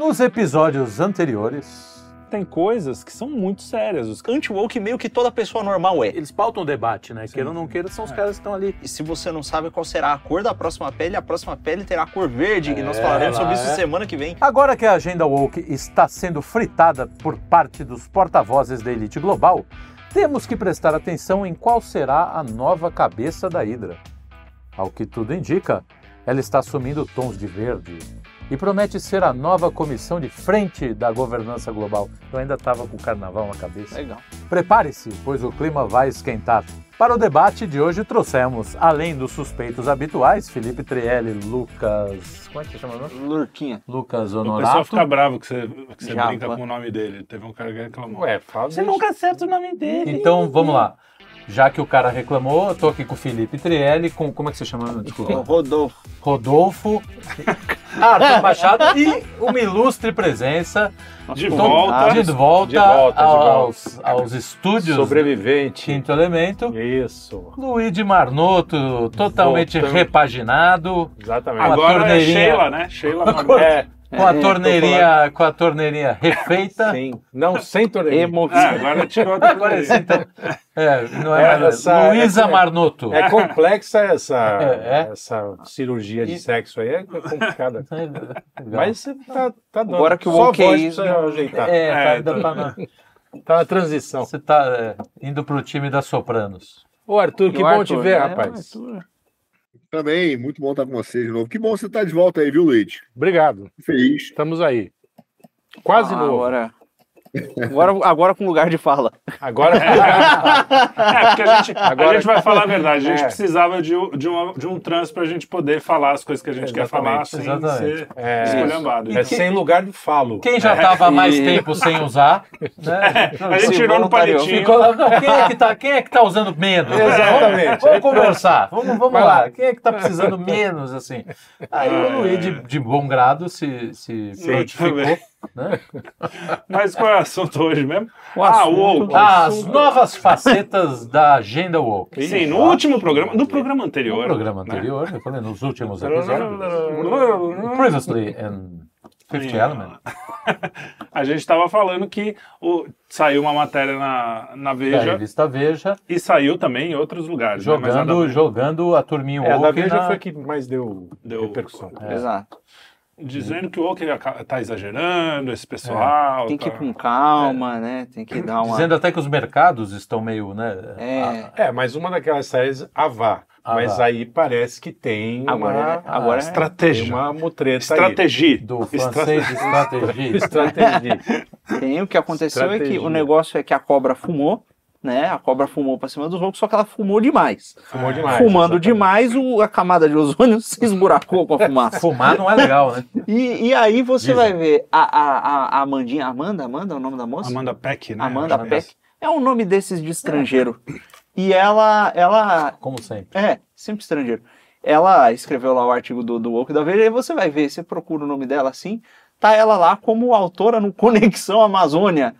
Nos episódios anteriores, Tem coisas que são muito sérias. Os Anti-woke meio que toda pessoa normal é. eles pautam o debate, né? Queira ou não queira, são os caras que estão ali. E se você não sabe qual será a cor da próxima pele, a próxima pele terá a cor verde. e nós É, falaremos sobre isso é. semana que vem. Agora que a agenda woke está sendo fritada por parte dos porta-vozes da elite global, temos que prestar atenção em qual será a nova cabeça da Hydra. Ao que tudo indica, ela está assumindo tons de verde e promete ser a nova comissão de frente da governança global. Eu ainda estava com o carnaval na cabeça. Legal. Prepare-se, pois o clima vai esquentar. Para o debate de hoje trouxemos, além dos suspeitos habituais, Felipe Trielli, Lucas... Como é que chama? o nome? Lurquinha. Lucas O pessoal Honorato. fica bravo que você, que você brinca com o nome dele. Teve um cara que reclamou. Ué, fala. você nunca acerta o nome dele. Então, vamos lá. Já que o cara reclamou, eu tô aqui com o Felipe Trielli, com... Como é que você chama? Desculpa. Rodolfo. Rodolfo. Arthur Machado e uma ilustre presença De Tom- volta. de volta, De volta, de aos, aos estúdios Sobrevivente. Quinto Elemento. Isso. Luigi Marnoto, totalmente Voltando. repaginado, Exatamente. Agora é torneirinha. Sheila, né? Sheila. É, com a É, torneirinha, com a torneirinha refeita. sim. Não, sem. Emo. É, agora tirou a Agora sim, então, é, não é, É, mais essa- Luísa essa- Marnoto. É complexa essa, É, é. essa cirurgia de E- sexo aí, é complicada. Mas você tá, tá dando. Agora que o Só ok- precisa ajeitar. é, tá, É, ainda tá na- Tá na transição. você tá é, indo pro time da Sopranos. Ô, Arthur, que E o bom Arthur, te ver, rapaz. Arthur. Também, muito bom estar com vocês de novo. Que bom você estar de volta aí, viu, Luiz? Obrigado. Feliz. Estamos aí. Quase Ah, novo. Agora, agora, agora com lugar de fala. Agora. É, porque a gente, a Agora- gente vai falar a verdade. A gente É. precisava de, um- de, uma, de um trans pra gente poder falar as coisas que a gente quer falar sem Exatamente. ser É, esculhambado. é sem lugar de falo. Quem já estava há mais E- tempo sem usar, né? A gente tirou no palitinho. Ficou lá, não, quem é que tá, quem é que tá usando menos? Exatamente. Vamos conversar, vamos, vamos lá. Quem é que tá precisando menos, assim? Aí o Luiz, de, de bom grado, se, se prontificou, né? Mas qual é o assunto hoje mesmo? O ah, assunto- o woke. As novas facetas da agenda woke. Sim, no último programa, no programa anterior. No programa né? anterior, eu falei nos últimos episódios. Previously in Fifth Element. A gente estava falando que o- saiu uma matéria na, na Da Veja revista Veja, e saiu também em outros lugares. né? Mas nada a jogando, ver. jogando a turminha É, a da woke Veja na... foi que mais deu, Deu- repercussão. É. Exato. Dizendo que o Woke está exagerando, esse pessoal. Tem que ir tá- com calma, né? Tem que dar uma. Dizendo até que os mercados estão meio, né? É. É, mas uma daquelas séries, a vá. A Mas vá. aí parece que tem Agora, uma, é- agora é- tem Estratégia. uma mutreta Estratégia. do Estra- francês estratégia. aí. Estratégia. Tem, o que aconteceu é que Estratégia. o negócio é que a cobra fumou, né? A cobra fumou pra cima dos outros, só que ela fumou demais. Fumou demais. Fumando exatamente. demais, o- a camada de ozônio se esburacou com a fumaça. Fumar não é legal, né? E, e aí você Dizem. vai ver a, a, a, a Amandinha, Amanda, Amanda é o nome da moça? Amanda Peck, né? Amanda que Peck. É um nome desses de estrangeiro. E ela, ela, Como sempre. é, sempre estrangeiro. Ela escreveu lá o artigo do, do Woke da Veja, e você vai ver, você procura o nome dela assim, tá ela lá como autora no Conexão Amazônia,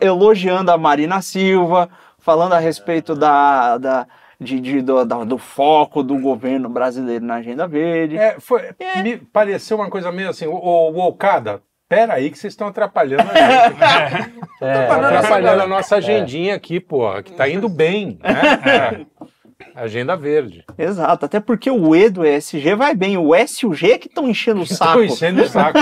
elogiando a Marina Silva, falando a respeito da, da, de, de- do, da- do foco do governo brasileiro na Agenda Verde. É, foi, Me pareceu uma coisa meio assim, o, o Okada, pera aí que vocês estão atrapalhando a gente. É, Estão atrapalhando a nossa agendinha aqui, pô, que tá indo bem, né? É. Agenda verde. Exato, até porque o E do ESG vai bem, o S e o G é que estão enchendo o saco. Tô enchendo o saco.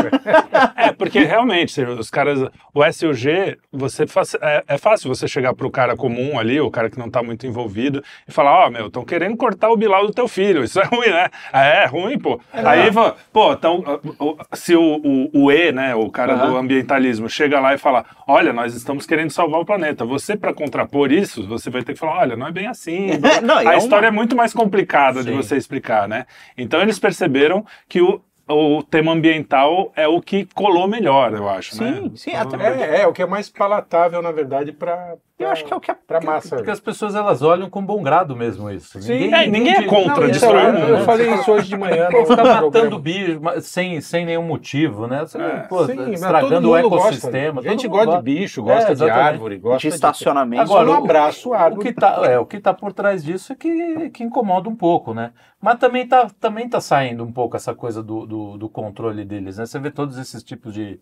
É, porque realmente, os caras, o SUG, você faz- é, é fácil você chegar pro cara comum ali, o cara que não tá muito envolvido, e falar, ó, meu, estão querendo cortar o bilau do teu filho, isso é ruim, né? É, é ruim, pô. Aí, va- pô, então, o- o- se o, o, o E, né, o cara do Aham. ambientalismo, chega lá e fala, olha, nós estamos querendo salvar o planeta, você, para contrapor isso, você vai ter que falar, olha, não é bem assim. Não, e A é história é muito mais complicada de Sim. você explicar, né? Então eles perceberam que o, o tema ambiental é o que colou melhor, eu acho, né? Sim, sim, até É, é, o que é mais palatável, na verdade, para Eu acho que é o que é. Pra massa. Porque as pessoas elas olham com bom grado mesmo isso. Sim. É, ninguém é contra Não, destruir então, o mundo, eu né? falei isso hoje de manhã. Pô, ficar programa. matando bicho sem, sem nenhum motivo, né? Você, pô, Sim, estragando o ecossistema. Gosta. A gente gosta de bicho, gosta de exatamente. árvore, gosta De estacionamento. Agora, um o- abraço, O árvore. que tá, é, o que tá por trás disso é que, que incomoda um pouco, né? Mas também tá, também tá saindo um pouco essa coisa do, do, do controle deles, né? Você vê todos esses tipos de,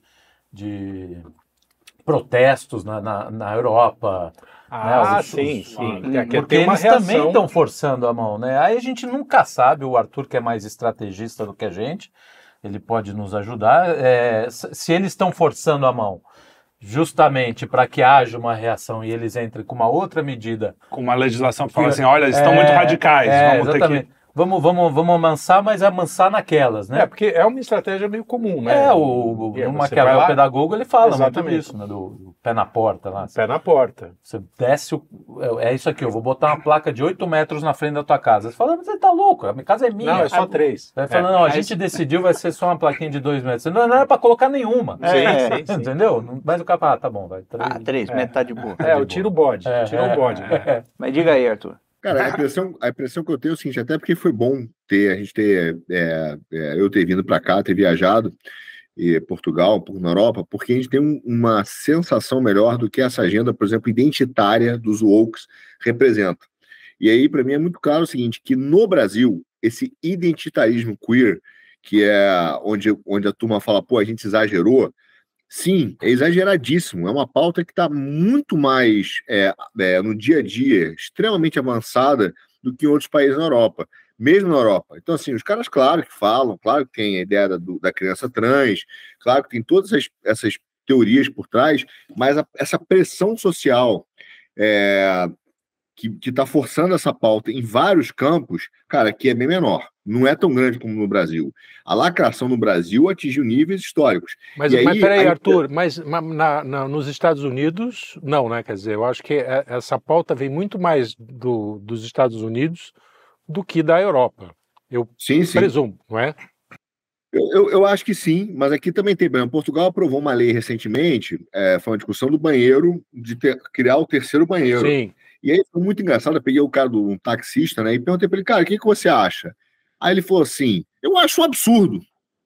de protestos na, na, na Europa, Ah, né, os- sim, os- sim. Porque Porque eles também reação. estão forçando a mão, né? Aí a gente nunca sabe, o Arthur que é mais estrategista do que a gente, ele pode nos ajudar. é, se eles estão forçando a mão justamente para que haja uma reação e eles entrem com uma outra medida Com uma legislação que fala assim, olha, eles estão É, muito radicais, é, vamos ter exatamente. que... Vamos, vamos, vamos amansar, mas amansar naquelas, né? É, porque é uma estratégia meio comum, né? É, o, o, É, Maquiavel lá, Pedagogo ele fala muito Exatamente. disso, né? Do, do pé na porta lá. Pé na porta. Você desce o. É é isso aqui, eu vou botar uma placa de 8 metros na frente da tua casa. Você fala, mas você tá louco, a minha casa é minha. Não, é só Aí- três. Aí fala, É. não, a Aí gente decidiu, vai ser só uma plaquinha de 2 metros. Não, não era pra colocar nenhuma. É, sim, sim. Entendeu? Não- Mas o cara fala, ah, tá bom, vai. Três. Ah, três, metade de boa. É, o tiro bode. É, tira é, o bode. né? é. Mas diga aí, Arthur. Cara, a impressão, a impressão que eu tenho é o seguinte, até porque foi bom ter, a gente ter, é, é, eu ter vindo para cá, ter viajado em Portugal, um pouco na Europa, porque a gente tem um- uma sensação melhor do que essa agenda, por exemplo, identitária dos woke representa. E aí, para mim, é muito claro o seguinte, que no Brasil, esse identitarismo queer, que é onde, onde a turma fala, pô, a gente exagerou, Sim, é exageradíssimo. É uma pauta que está muito mais é, é, no dia a dia, extremamente avançada do que em outros países na Europa, mesmo na Europa. Então, assim, os caras, claro que falam, claro que tem a ideia da, do- da criança trans, claro que tem todas essas, essas teorias por trás, mas a- essa pressão social é, que está forçando essa pauta em vários campos, cara, que é bem menor. Não é tão grande como no Brasil. A lacração no Brasil atingiu níveis históricos. Mas, E aí- mas peraí, aí- Arthur, mas ma- na- na- nos Estados Unidos, não, né? Quer dizer, eu acho que é- essa pauta vem muito mais do- dos Estados Unidos do que da Europa. Eu Sim, sim. presumo, não é? Eu, eu, eu acho que sim, mas aqui também tem. exemplo, Portugal aprovou uma lei recentemente, é, foi uma discussão do banheiro, de ter- criar o terceiro banheiro. Sim. E aí foi muito engraçado, eu peguei o cara do um taxista, né, e perguntei para ele, cara, o que, que você acha? Aí ele falou assim, eu acho um absurdo,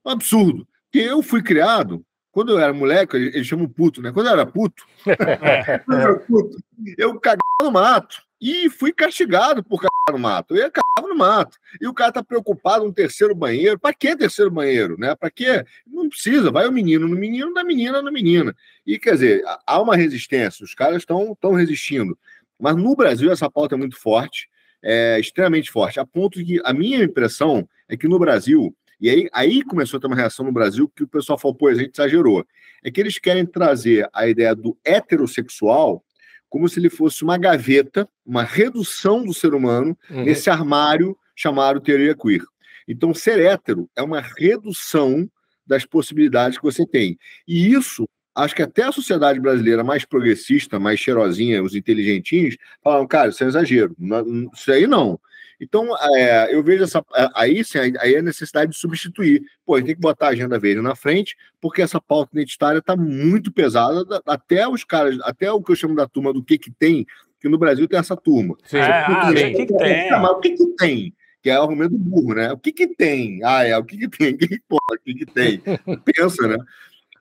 um absurdo, porque eu fui criado, quando eu era moleque, ele, ele chama o puto, né, quando eu era puto, eu era puto, eu cagava no mato, e fui castigado por cagar no mato, eu ia cagar no mato, e o cara tá preocupado com um terceiro banheiro, para que terceiro banheiro, né, para quê? Não precisa, vai o menino no menino, da menina na menina, e quer dizer, há uma resistência, os caras estão resistindo, mas no Brasil essa pauta é muito forte, é extremamente forte, a ponto de que a minha impressão é que no Brasil, e aí, aí começou a ter uma reação no Brasil que o pessoal falou, pô, a gente exagerou, é que eles querem trazer a ideia do heterossexual como se ele fosse uma gaveta, uma redução do ser humano Uhum. nesse armário chamado teoria queer. Então, ser hétero é uma redução das possibilidades que você tem. E isso, acho que até a sociedade brasileira mais progressista, mais cheirosinha, os inteligentinhos, falam, cara, isso é exagero. Não- Isso aí não. Então, é, eu vejo essa. Aí sim, aí é a necessidade de substituir. Pô, a gente tem que botar a agenda verde na frente, porque essa pauta identitária está muito pesada, da- até os caras, até o que eu chamo da turma do que que tem, que no Brasil tem essa turma. Sim. É, ah, o que, que tem? Mas o que que tem? Que é o argumento do burro, né? O que que tem? Ah, é, o que que tem? O que que, porra, o que, que tem? Pensa, né?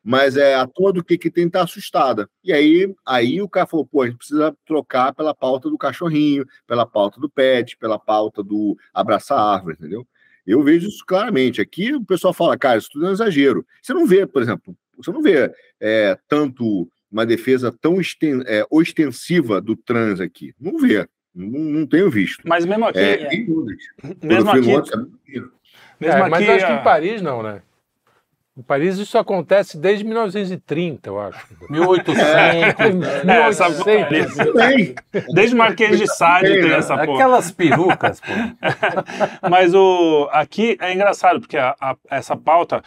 Mas é, a turma do que que tem tá assustada. E aí, aí o cara falou, pô, a gente precisa trocar pela pauta do cachorrinho, pela pauta do pet, pela pauta do abraçar a árvore, entendeu? Eu vejo isso claramente. Aqui o pessoal fala, cara, isso tudo é um exagero. Você não vê, por exemplo, você não vê é, tanto uma defesa tão esten- é, ostensiva do trans aqui. Não vê. Não, não tenho visto. Mas mesmo aqui, É, tem dúvidas. mesmo aqui, Londres, mesmo É, aqui, mas acho que em Paris não, né? Em Paris isso acontece desde 1930, eu acho. 1800. É, essa 1800. Também. desde o Marquês de Sade Tem, tem né? essa porra. Aquelas perucas, pô. Mas o, aqui é engraçado, porque a- a- essa pauta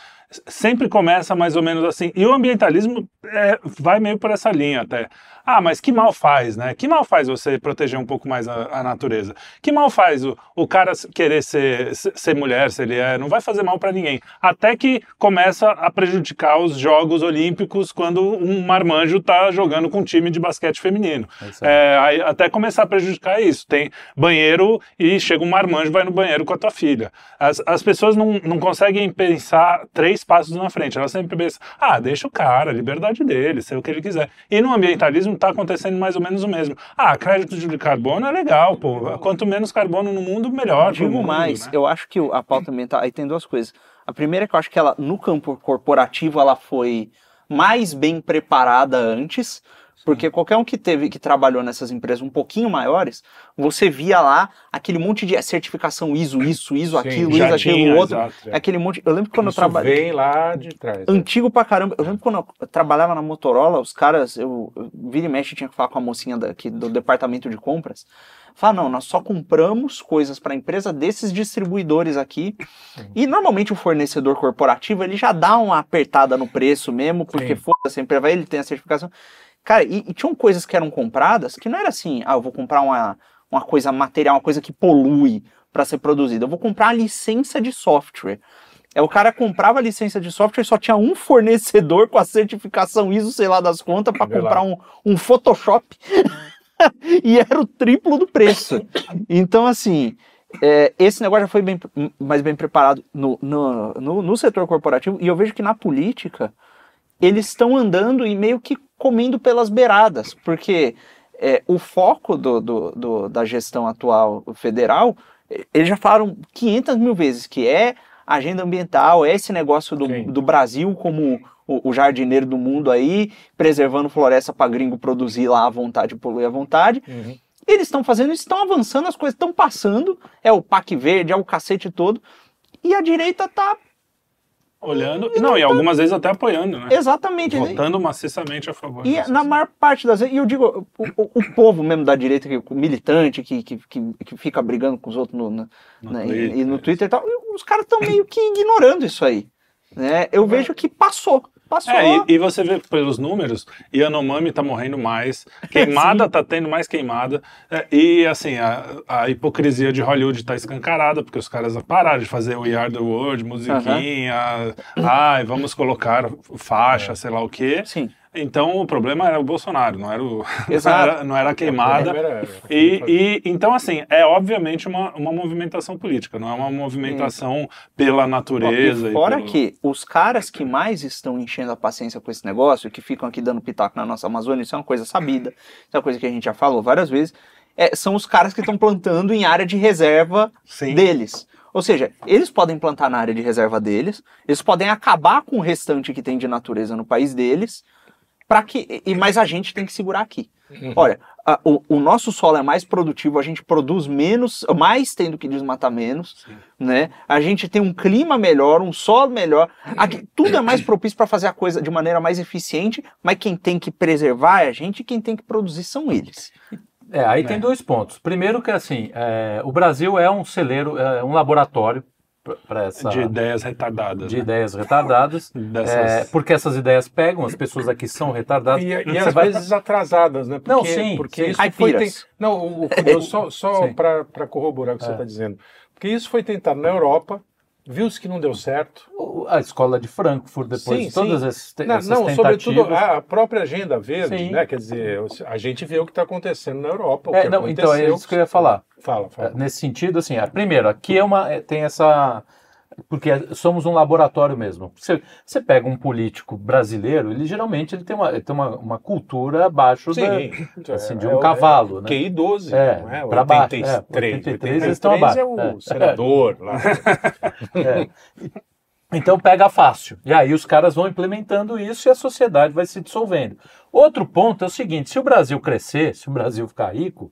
sempre começa mais ou menos assim. E o ambientalismo é, vai meio por essa linha até. Ah, mas que mal faz, né? Que mal faz você proteger um pouco mais a, a natureza? Que mal faz o, o cara querer ser, ser mulher, se ele é? Não vai fazer mal para ninguém. Até que começa a prejudicar os Jogos Olímpicos quando um marmanjo tá jogando com um time de basquete feminino. É, aí, até começar a prejudicar isso. Tem banheiro e chega um marmanjo vai no banheiro com a tua filha. As, as pessoas não, não conseguem pensar três passos na frente. Elas sempre pensam, ah, deixa o cara, liberdade dele, sei o que ele quiser. E no ambientalismo está acontecendo mais ou menos o mesmo. Ah, crédito de carbono é legal, pô. Quanto menos carbono no mundo, melhor. Digo mundo, mais, né? eu acho que a pauta ambiental. Aí tem duas coisas. A primeira é que eu acho que ela, no campo corporativo, ela foi mais bem preparada antes. Porque qualquer um que teve, que trabalhou nessas empresas um pouquinho maiores, você via lá aquele monte de certificação ISO, isso, ISO, Sim, aquilo, ISO, aquilo, tinha, outro. exato, é. Aquele monte. Eu lembro quando Isso eu trabalhei. vem lá de trás. né? Antigo pra caramba. Eu lembro quando eu trabalhava na Motorola, os caras, eu, eu vira e mexe, tinha que falar com a mocinha daqui do departamento de compras. Falar, não, nós só compramos coisas para a empresa desses distribuidores aqui. E normalmente o fornecedor corporativo, ele já dá uma apertada no preço mesmo, porque Sim. foda-se, a empresa vai, ele tem a certificação. Cara, e, e tinham coisas que eram compradas que não era assim, ah, eu vou comprar uma, uma coisa material, uma coisa que polui para ser produzida. Eu vou comprar a licença de software. É, o cara comprava a licença de software e só tinha um fornecedor com a certificação ISO, sei lá das contas, para comprar um, um Photoshop. e era o triplo do preço. Então, assim, é, esse negócio já foi bem, mais bem preparado no, no, no, no setor corporativo. E eu vejo que na política, eles estão andando e meio que comendo pelas beiradas. Porque é, o foco do, do, do- da gestão atual federal, eh, eles já falaram 500 mil vezes que é agenda ambiental, é esse negócio do, Sim. do Brasil como o, o jardineiro do mundo aí, preservando floresta para gringo produzir lá à vontade, poluir à vontade. Uhum. Eles estão fazendo isso, estão avançando, as coisas estão passando, é o PAC verde, é o cacete todo, e a direita tá Olhando. Não, e algumas vezes até apoiando, né? exatamente. Votando maciçamente a favor. E na maior parte das vezes, e eu digo, o, o- o povo mesmo da direita, que, o militante, que, que, que, que fica brigando com os outros no, No na- e- Twitter, e no Twitter e tal, os caras estão meio que ignorando isso aí. Né? Eu vejo que passou. Passou. É, e, e você vê pelos números, Yanomami tá morrendo mais, queimada tá tendo mais queimada, é, e assim, a, a hipocrisia de Hollywood tá escancarada, porque os caras pararam de fazer o Are The World, musiquinha, ai, vamos colocar faixa, sei lá o quê. Sim. Então o problema era o Bolsonaro, não era, o, não era, não era a queimada. Era- E, e então, assim, é obviamente uma, uma movimentação política, não é uma movimentação pela Ó, natureza. e fora pelo- que os caras que mais estão enchendo a paciência com esse negócio, que ficam aqui dando pitaco na nossa Amazônia, isso é uma coisa sabida, isso é uma coisa que a gente já falou várias vezes, é, são os caras que estão plantando em área de reserva Sim. deles. Ou seja, eles podem plantar na área de reserva deles, eles podem acabar com o restante que tem de natureza no país deles, para que e mas a gente tem que segurar aqui. Olha, a- o, o nosso solo é mais produtivo, a gente produz menos, mais tendo que desmatar menos, né? A gente tem um clima melhor, um solo melhor, aqui, tudo é mais propício para fazer a coisa de maneira mais eficiente, mas quem tem que preservar é a gente e quem tem que produzir são eles. É, aí tem dois pontos. Primeiro que assim, é, o Brasil é um celeiro, é um laboratório para essa de ideias retardadas. de né? ideias retardadas, Dessas- é, porque essas ideias pegam, as pessoas aqui são retardadas. E, e Você às vai- vezes atrasadas, né? Porque, Não, sim, porque sim. isso foi. ten- Caipiras. Não, o, o só, só para corroborar o que você É. está dizendo. Porque isso foi tentado na Europa, viu-se que não deu certo. A escola de Frankfurt, depois Sim, de todas sim. essas, te- Não, tentativas. sobretudo a própria agenda verde, Sim. né? Quer dizer, a gente vê o que está acontecendo na Europa. É, não, então é isso que eu ia falar. Fala, fala. Nesse sentido, assim, primeiro, aqui é uma, é- tem essa. Porque somos um laboratório mesmo. Você, você pega um político brasileiro, ele geralmente ele tem uma, ele tem uma, uma cultura abaixo da, Sim, assim, de é um o- cavalo, é né? QI 12, É, não é? pra baixo, 83, é, 83 eles 83 estão abaixo, é o é. senador lá. É. Então pega fácil. E aí os caras vão implementando isso e a sociedade vai se dissolvendo. Outro ponto é o seguinte: se o Brasil crescer, se o Brasil ficar rico,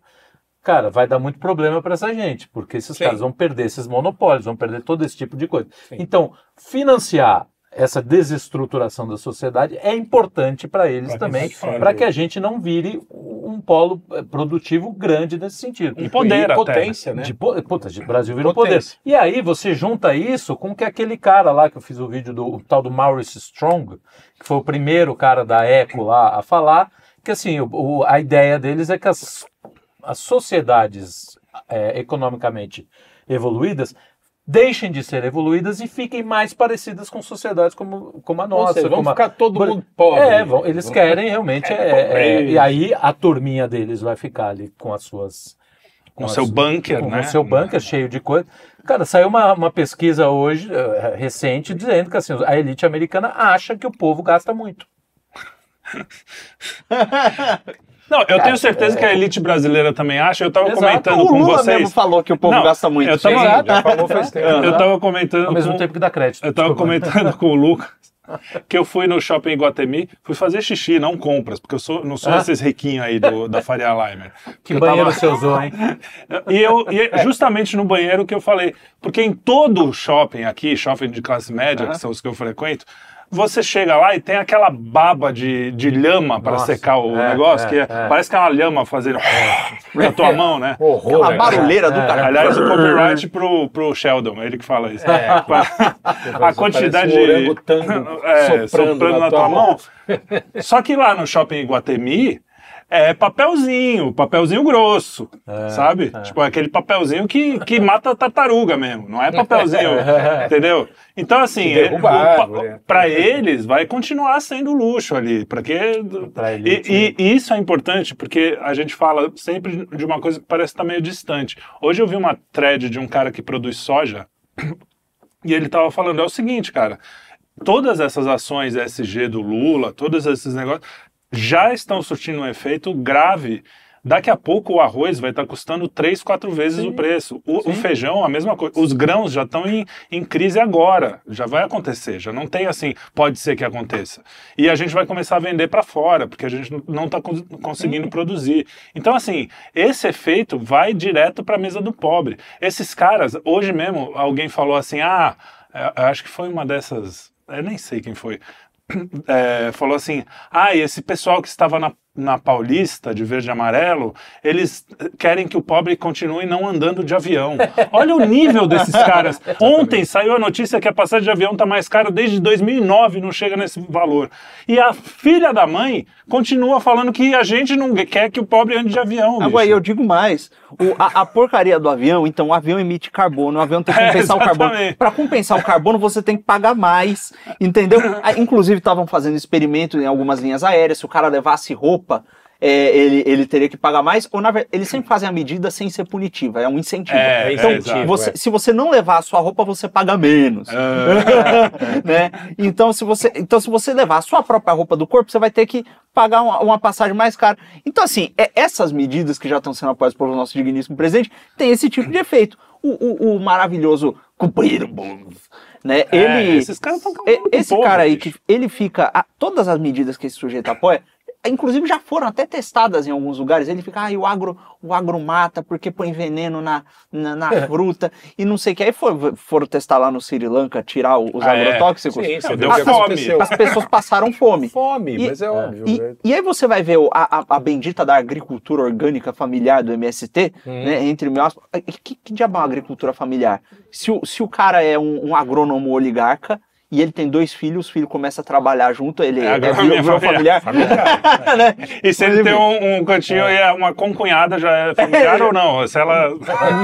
cara, vai dar muito problema para essa gente, porque esses Sim. caras vão perder esses monopólios, vão perder todo esse tipo de coisa. Sim. Então, financiar essa desestruturação da sociedade é importante para eles Pra também, para que a gente não vire um polo eh, produtivo grande nesse sentido. Um poder e até, potência, né? De, po- puta, de Brasil virou poder. Potência. E aí você junta isso com que aquele cara lá que eu fiz o vídeo do o tal do Maurice Strong, que foi o primeiro cara da Eco lá a falar, que assim, o- o- a ideia deles é que as, as sociedades é, economicamente evoluídas deixem de ser evoluídas e fiquem mais parecidas com sociedades como, como a nossa. seja, a- ficar todo mundo pobre. é, vão- eles querem realmente. é, é, e aí a turminha deles vai ficar ali com as suas. Com o as- seu bunker, com né? o seu bunker cheio de coisa. Cara, saiu uma, uma pesquisa hoje, eh, recente, dizendo que assim, a elite americana acha que o povo gasta muito. Não, eu tenho certeza que a elite brasileira também acha. Eu estava Exato. comentando o com Lula vocês. mesmo falou que o povo Não, gasta muito. eu tava- Exato. já falou faz tempo. Eu estava comentando Ao mesmo com, tempo que dá crédito. eu tava Desculpa. comentando com o Lucas que eu fui no shopping Iguatemi, fui fazer xixi, não compras, porque eu sou, não sou Ah. esses riquinhos aí do, da Faria Limer. Que Eu banheiro tava- você usou, hein? E eu e é justamente no banheiro que eu falei, porque em todo shopping aqui, shopping de classe média, que são os que eu frequento, você chega lá e tem aquela baba de, de lhama para secar o é, negócio, é, que é- é. parece que é uma lhama fazendo na tua mão, né? Horror. Aquela né? barulheira do É, cara. Aliás, o copyright pro, pro Sheldon, ele que fala isso. É. a quantidade Parece um é, soprando soprando, na, tua mão. Só que lá no shopping Iguatemi é papelzinho, papelzinho grosso, sabe? Tipo aquele papelzinho que, que mata a tartaruga mesmo, não é papelzinho, entendeu? Então assim, é, é. para eles vai continuar sendo luxo ali, porque Pra e, e- e isso é importante porque a gente fala sempre de uma coisa que parece estar meio distante. Hoje eu vi uma thread de um cara que produz soja e ele estava falando, é o seguinte, cara, todas essas ações SG do Lula, todos esses negócios, já estão surtindo um efeito grave. Daqui a pouco o arroz vai estar custando três, quatro vezes o preço. O, o feijão, a mesma coisa. Os grãos já estão em, em crise agora. Já vai acontecer. Já não tem assim, pode ser que aconteça. E a gente vai começar a vender para fora, porque a gente não está conseguindo produzir. Então, assim, esse efeito vai direto para a mesa do pobre. Esses caras, hoje mesmo, alguém falou assim: ah, eu acho que foi uma dessas. Eu nem sei quem foi é, falou assim: ah, esse pessoal que estava na, na Paulista de verde e amarelo, eles querem que o pobre continue não andando de avião. Olha o nível desses caras. Ontem saiu a notícia que a passagem de avião está mais cara desde 2009, não chega nesse valor. E a filha da mãe continua falando que a gente não quer que o pobre ande de avião. Agora, bicho. eu digo mais. O- a, a porcaria do avião, então o avião emite carbono, o avião tem que É, compensar o carbono. Para compensar o carbono, você tem que pagar mais, entendeu? Ah, Inclusive, estavam fazendo experimento em algumas linhas aéreas, se o cara levasse roupa, é, ele, ele teria que pagar mais, ou na verdade, eles sempre fazem a medida sem ser punitiva, é um incentivo. É, então, é, exato. você- se você não levar a sua roupa, você paga menos. né? Então, se você, então, se você levar a sua própria roupa do corpo, você vai ter que pagar uma, uma passagem mais cara. Então, assim, é- essas medidas que já estão sendo apoiadas pelo nosso digníssimo presidente têm esse tipo de efeito. O, o- o maravilhoso cumprido, né? É, Ele, esses caras tão e- acabando com o esse povo, cara aí bicho. que ele fica, a- todas as medidas que esse sujeito apoia, inclusive já foram até testadas em alguns lugares. Ele fica, ah, e o agro, o agro mata porque põe veneno na, na, na fruta e não sei o que. Aí for- foram testar lá no Sri Lanka, tirar os Ah, é. agrotóxicos. Sim, você Não, viu deu que fome. As pessoas passaram fome. Fome, E- mas é óbvio. E, né? e aí você vai ver a, a- a bendita da agricultura orgânica familiar do MST, né, entre mil aspas. Que, que diabo é uma agricultura familiar? Se o, se o cara é um, um agrônomo oligarca e ele tem dois filhos, os filhos começam a trabalhar junto, ele É é, virou- virou familiar. né? E se ele tem um, um cantinho e é uma concunhada, já é familiar ou não? Se ela.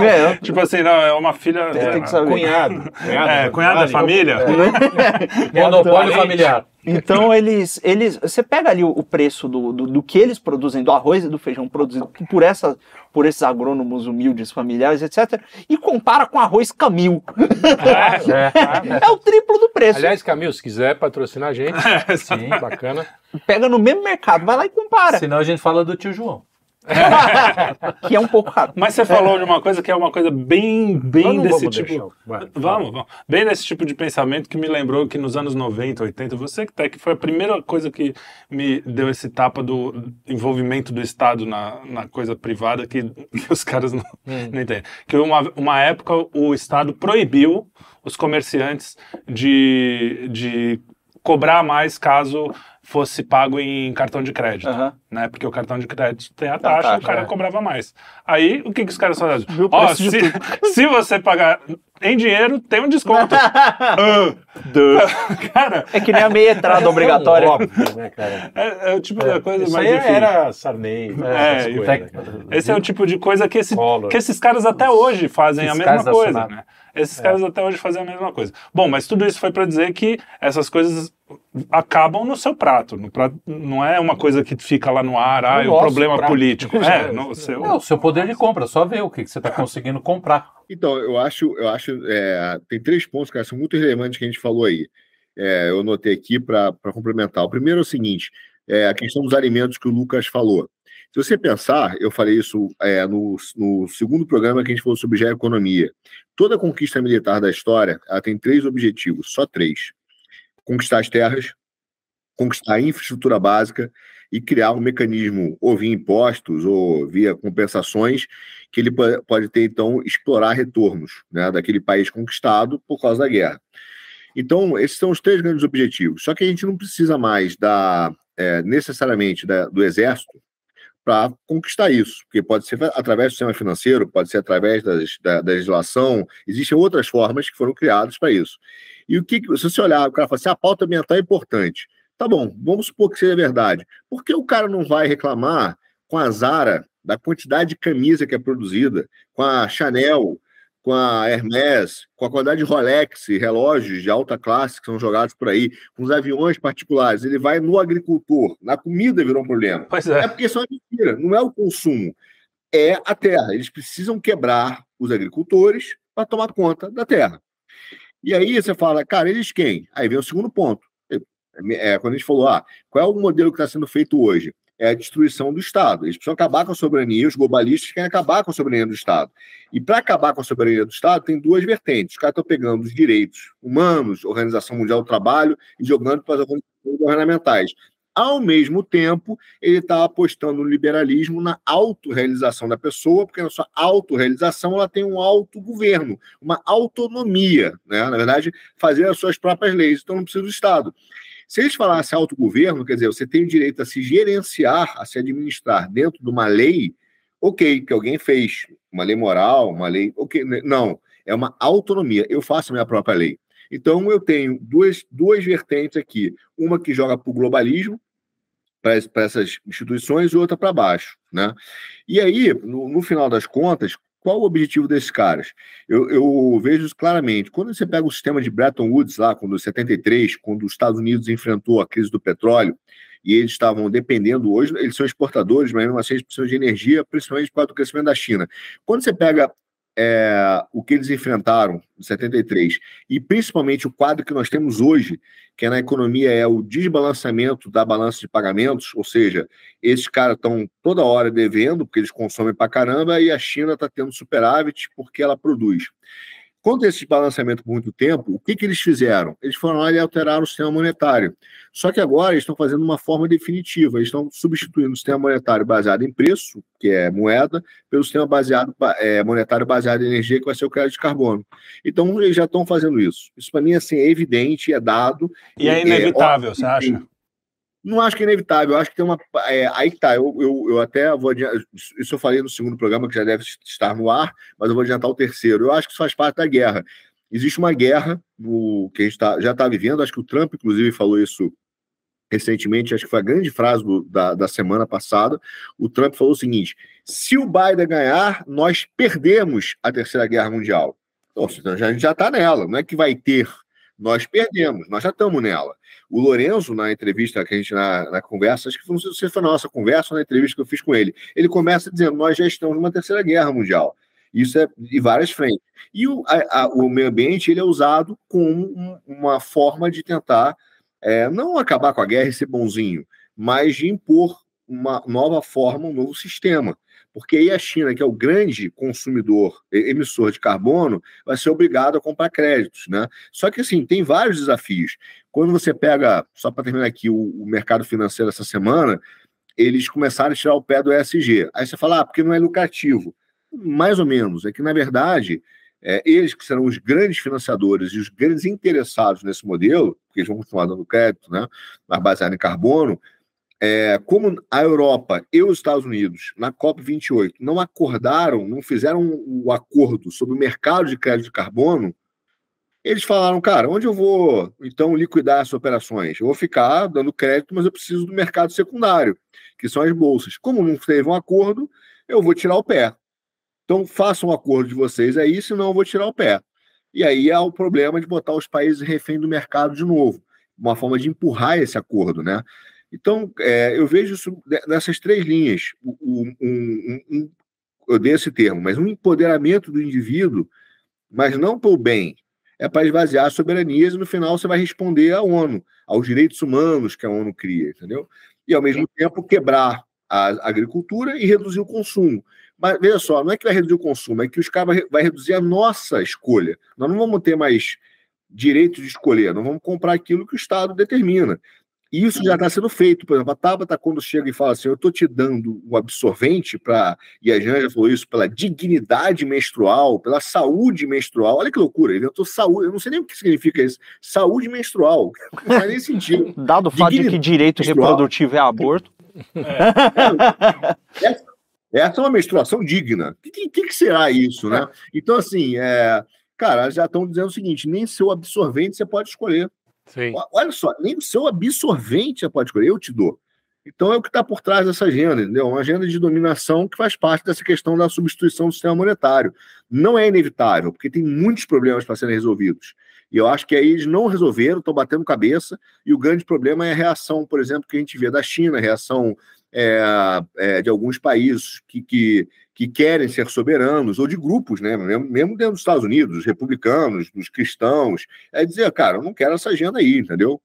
É. Tipo assim, não, é uma filha. tem que saber. Cunhado. É, cunhada é família? Monopólio Então, familiar. Então eles, eles, você pega ali o, o preço do, do, do que eles produzem, do arroz e do feijão produzido por essa, por esses agrônomos humildes, familiares, etc, e compara com arroz Camil. É, É o triplo do preço. Aliás, Camil, se quiser patrocinar a gente, sim. bacana. Pega no mesmo mercado, vai lá e compara, Senão a gente fala do tio João. que é um pouco caro. Mas você falou de uma coisa que é uma coisa bem, bem desse vamos tipo. vai. Vamos, vamos. Bem desse tipo de pensamento que me lembrou que nos anos 90, 80, você que tá que foi a primeira coisa que me deu esse tapa do envolvimento do Estado na, na coisa privada que, que os caras não, não entendem. Que uma, uma época o Estado proibiu os comerciantes de, de cobrar mais caso fosse pago em cartão de crédito, Aham. né? Porque o cartão de crédito tem a a taxa, taxa, o cara é. cobrava mais. Aí, o que, que os caras o Ó, de se, se você pagar em dinheiro, tem um desconto. Ah, cara, É que nem a meia entrada É obrigatória. um óbvio, né, cara? é, é o tipo da coisa, Isso mas aí enfim. era Sarney. É, coisas, tec- cara. Esse é o tipo de coisa que, esse, que esses caras até hoje fazem a Fiscais mesma coisa, né? Esses caras até hoje fazem a mesma coisa. Bom, mas tudo isso foi para dizer que essas coisas acabam no seu prato. No prato não é uma coisa que fica lá no ar, ah, é um nosso problema prato. político. É, no seu. É o seu poder de compra, só ver o que, que você está conseguindo comprar. Então, eu acho, eu acho, é, tem três pontos, cara, são muito relevantes que a gente falou aí. É, eu anotei aqui para complementar. O primeiro é o seguinte: é a questão dos alimentos que o Lucas falou. Se você pensar, eu falei isso é, no, no segundo programa que a gente falou sobre geoeconomia. Toda conquista militar da história ela tem três objetivos, só três: conquistar as terras, conquistar a infraestrutura básica e criar um mecanismo ou via impostos ou via compensações que ele po- pode ter, então, explorar retornos né, daquele país conquistado por causa da guerra. Então, esses são os três grandes objetivos. Só que a gente não precisa mais da, é, necessariamente da- do exército para conquistar isso, porque pode ser através do sistema financeiro, pode ser através das- da, da legislação, existem outras formas que foram criadas para isso. E o que, se você olhar, o cara fala assim, a pauta ambiental é importante. Tá bom, vamos supor que seja verdade. Por que o cara não vai reclamar com a Zara da quantidade de camisa que é produzida, com a Chanel, com a Hermès, com a quantidade de Rolex, relógios de alta classe que são jogados por aí, com os aviões particulares? Ele vai no agricultor, na comida virou um problema. Pois É é. porque isso é uma mentira, não é o consumo, é a terra. Eles precisam quebrar os agricultores para tomar conta da terra. E aí você fala, cara, eles quem? Aí vem o segundo ponto. É, quando a gente falou, ah, qual é o modelo que está sendo feito hoje? É a destruição do Estado. Eles precisam acabar com a soberania, os globalistas querem acabar com a soberania do Estado. E para acabar com a soberania do Estado, tem duas vertentes. Os caras estão pegando os direitos humanos, Organização Mundial do Trabalho, e jogando para as organizações governamentais. Ao mesmo tempo, ele está apostando no liberalismo, na autorrealização da pessoa, porque na sua autorrealização ela tem um autogoverno, uma autonomia, né? na verdade, fazer as suas próprias leis, então não precisa do Estado. Se eles falassem autogoverno, quer dizer, você tem o direito a se gerenciar, a se administrar dentro de uma lei, ok, que alguém fez, uma lei moral, uma lei, ok, não, é uma autonomia, eu faço minha própria lei. Então, eu tenho duas, duas vertentes aqui. Uma que joga para o globalismo, para essas instituições, e outra para baixo. Né? E aí, no, no, final das contas, qual o objetivo desses caras? Eu, eu, vejo isso claramente. Quando você pega o sistema de Bretton Woods, lá, quando 73, quando os Estados Unidos enfrentou a crise do petróleo, e eles estavam dependendo hoje, eles são exportadores, mas mesmo assim eles precisam de energia, principalmente causa do crescimento da China. Quando você pega é, o que eles enfrentaram em 73 e principalmente o quadro que nós temos hoje, que é na economia é o desbalanceamento da balança de pagamentos, ou seja, esses caras estão toda hora devendo porque eles consomem pra caramba e a China está tendo superávit porque ela produz. Quanto a esse balanceamento por muito tempo, o que, que eles fizeram? Eles foram lá e alteraram o sistema monetário. Só que agora eles estão fazendo uma forma definitiva. Eles estão substituindo o sistema monetário baseado em preço, que é moeda, pelo sistema baseado, é, monetário baseado em energia, que vai ser o crédito de carbono. Então, eles já estão fazendo isso. Isso, para mim, assim, é evidente, é dado. E é inevitável, é, você acha? Não acho que é inevitável, acho que tem uma. É, aí que tá, eu, eu, eu até vou adiantar. Isso eu falei no segundo programa, que já deve estar no ar, mas eu vou adiantar o terceiro. Eu acho que isso faz parte da guerra. Existe uma guerra no, que a gente tá, já está vivendo, acho que o Trump, inclusive, falou isso recentemente, acho que foi a grande frase do, da, da semana passada. O Trump falou o seguinte: se o Biden ganhar, nós perdemos a Terceira Guerra Mundial. Então, a gente já está nela, não é que vai ter, nós perdemos, nós já estamos nela. O Lorenzo, na entrevista que a gente, na, na conversa, acho que não sei se foi na nossa conversa ou na entrevista que eu fiz com ele, ele começa dizendo: nós já estamos numa terceira guerra mundial. Isso é de várias frentes. E o, a, a, o meio ambiente ele é usado como um, uma forma de tentar é, não acabar com a guerra e ser bonzinho, mas de impor uma nova forma, um novo sistema. Porque aí a China, que é o grande consumidor, emissor de carbono, vai ser obrigado a comprar créditos. Né? Só que, assim, tem vários desafios. Quando você pega, só para terminar aqui, o, o, mercado financeiro essa semana, eles começaram a tirar o pé do ESG. Aí você fala, ah, porque não é lucrativo. Mais ou menos. É que, na verdade, é, eles que serão os grandes financiadores e os grandes interessados nesse modelo, porque eles vão continuar dando crédito, né, mas baseado em carbono, é, como a Europa e os Estados Unidos, na COP28, não acordaram, não fizeram o acordo sobre o mercado de crédito de carbono, eles falaram, cara, onde eu vou então liquidar essas operações? Eu vou ficar dando crédito, mas eu preciso do mercado secundário, que são as bolsas. Como não teve um acordo, eu vou tirar o pé. Então façam um acordo de vocês aí, senão eu vou tirar o pé. E aí é o problema de botar os países refém do mercado de novo, uma forma de empurrar esse acordo, né? Então, é, eu vejo isso nessas três linhas. Um, um, um, eu dei esse termo, mas um empoderamento do indivíduo, mas não pelo bem, é para esvaziar soberanias e no final você vai responder à ONU, aos direitos humanos que a ONU cria, entendeu? E ao mesmo tempo quebrar a agricultura e reduzir o consumo. Mas veja só, não é que vai reduzir o consumo, é que os caras vai reduzir a nossa escolha. Nós não vamos ter mais direito de escolher, nós vamos comprar aquilo que o Estado determina. E isso já está sendo feito. Por exemplo, a Tabata, quando chega e fala assim: Eu estou te dando o absorvente para. E a Janja falou isso pela dignidade menstrual, pela saúde menstrual. Olha que loucura, ele inventou saúde. Eu não sei nem o que significa isso. Saúde menstrual. Não faz nem sentido. Dado o fato de que direito menstrual. reprodutivo é aborto. É. Essa, essa, é uma menstruação digna. O que, que, que, será isso, né? Então, assim, é, cara, já estão dizendo o seguinte: nem seu absorvente você pode escolher. Sim. Olha só, nem o seu absorvente você pode escolher, eu te dou. Então é o que está por trás dessa agenda, entendeu? Uma agenda de dominação que faz parte dessa questão da substituição do sistema monetário. Não é inevitável, porque tem muitos problemas para serem resolvidos. E eu acho que aí eles não resolveram, estão batendo cabeça, e o grande problema é a reação, por exemplo, que a gente vê da China, a reação é, é, de alguns países que, que, que, querem ser soberanos, ou de grupos, né? mesmo, mesmo dentro dos Estados Unidos, dos republicanos, dos cristãos, é dizer, cara, eu não quero essa agenda aí, entendeu?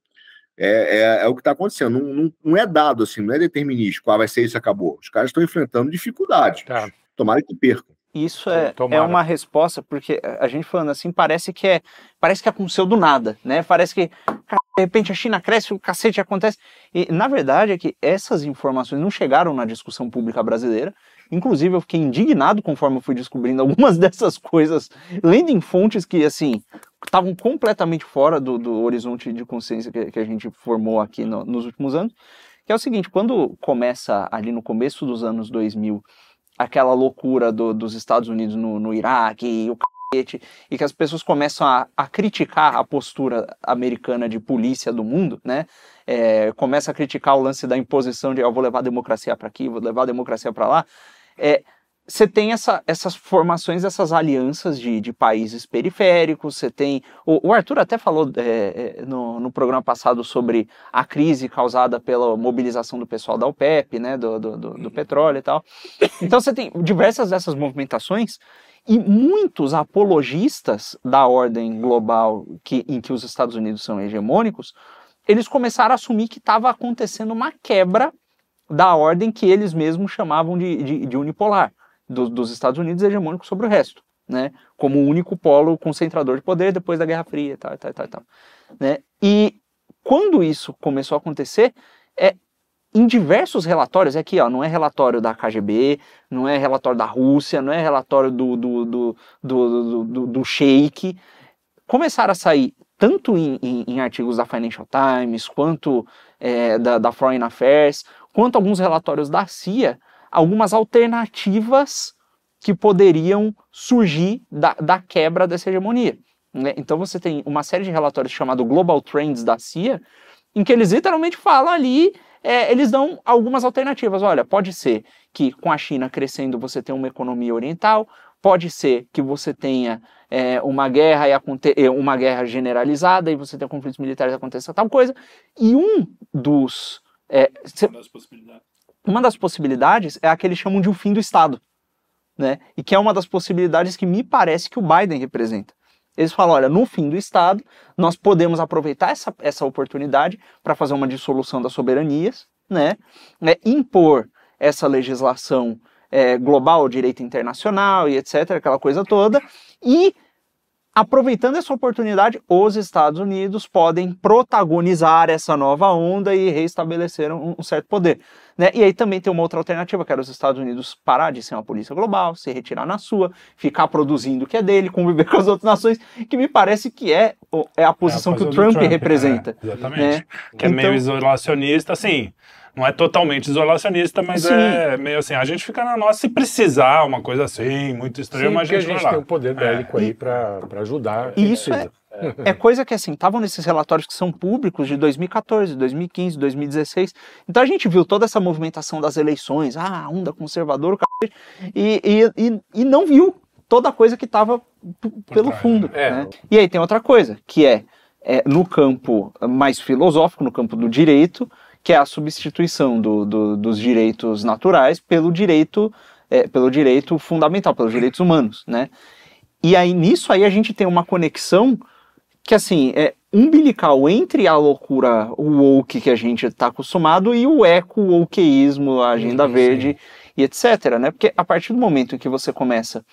É, é, é o que está acontecendo, não, não, não, é dado assim, não é determinístico, ah, vai ser isso acabou. Os caras estão enfrentando dificuldades, tá. tomara que percam. Isso é, é uma resposta, porque a gente falando assim, parece que é parece que aconteceu do nada, né? Parece que de repente a China cresce, o cacete acontece. E na verdade é que essas informações não chegaram na discussão pública brasileira. Inclusive, eu fiquei indignado conforme eu fui descobrindo algumas dessas coisas, lendo em fontes que, assim, estavam completamente fora do, do horizonte de consciência que, que a gente formou aqui no, nos últimos anos. Que é o seguinte, quando começa ali no começo dos anos 2000 aquela loucura do, dos Estados Unidos no, no Iraque e o cacete, e que as pessoas começam a, a, criticar a postura americana de polícia do mundo, né? É, começa a criticar o lance da imposição de eu vou levar a democracia para aqui, vou levar a democracia para lá. É, você tem essa, essas formações, essas alianças de, de países periféricos, você tem... O, o Arthur até falou é, é no, no, programa passado sobre a crise causada pela mobilização do pessoal da OPEP, né, do, do, do, do petróleo e tal. Então você tem diversas dessas movimentações e muitos apologistas da ordem global que, em que os Estados Unidos são hegemônicos, eles começaram a assumir que estava acontecendo uma quebra da ordem que eles mesmos chamavam de, de, de unipolar do, dos Estados Unidos hegemônico sobre o resto, né? Como o único polo concentrador de poder depois da Guerra Fria e tal, tal, tal, tal né? E quando isso começou a acontecer, é, em diversos relatórios, é aqui ó, não é relatório da KGB, não é relatório da Rússia, não é relatório do, do, do, do, do, do Sheik, começaram a sair tanto em, em, em, artigos da Financial Times, quanto é, da, da Foreign Affairs, quanto alguns relatórios da CIA, algumas alternativas que poderiam surgir da, da quebra dessa hegemonia. Né? Então você tem uma série de relatórios chamado Global Trends da CIA, em que eles literalmente falam ali, é, eles dão algumas alternativas. Olha, pode ser que com a China crescendo você tenha uma economia oriental, pode ser que você tenha é, uma guerra e é, uma guerra generalizada e você tenha conflitos militares aconteça tal coisa. E um dos é, cê, uma das possibilidades é a que eles chamam de o fim do Estado, né? E que é uma das possibilidades que me parece que o Biden representa. Eles falam, olha, no fim do Estado, nós podemos aproveitar essa, essa oportunidade para fazer uma dissolução das soberanias, né? É, impor essa legislação é, global, direito internacional e etc., aquela coisa toda, e aproveitando essa oportunidade, os Estados Unidos podem protagonizar essa nova onda e reestabelecer um, um certo poder. Né? E aí também tem uma outra alternativa, que era os Estados Unidos parar de ser uma polícia global, se retirar na sua, ficar produzindo o que é dele, conviver com as outras nações, que me parece que é, é a posição que o Trump, Trump representa. É, exatamente. Né? Que é então, meio isolacionista, assim não é totalmente isolacionista, mas Sim. é meio assim, a gente fica na nossa se precisar, uma coisa assim, muito extrema, a gente, a gente tem o poder bélico é. aí para ajudar. E isso é, é, coisa que assim, estavam nesses relatórios que são públicos de 2014, 2015, 2016. Então a gente viu toda essa movimentação das eleições, ah, onda conservador, e, e, e, e não viu toda a coisa que estava pelo fundo. É. Né? E aí tem outra coisa, que é, é no campo mais filosófico, no campo do direito, que é a substituição do, do, dos direitos naturais pelo direito, é, pelo direito fundamental, pelos direitos humanos, né? E aí nisso aí a gente tem uma conexão que assim é umbilical entre a loucura woke que a gente está acostumado e o eco-wokeísmo, a agenda sim, verde sim. e etc, né? Porque a partir do momento em que você começa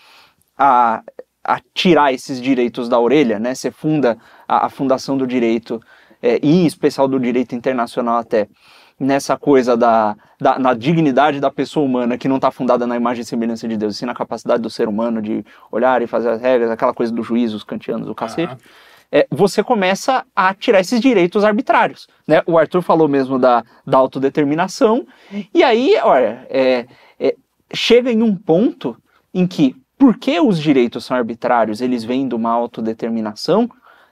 a, a tirar esses direitos da orelha, né? Você funda a, a fundação do direito é, e em especial do direito internacional até, nessa coisa da, da na dignidade da pessoa humana que não está fundada na imagem e semelhança de Deus, sim na capacidade do ser humano de olhar e fazer as regras, aquela coisa do juízo, os kantianos, o cacete, é, você começa a tirar esses direitos arbitrários. Né? O Arthur falou mesmo da, da autodeterminação, e aí, olha, é, é, chega em um ponto em que, porque os direitos são arbitrários, eles vêm de uma autodeterminação,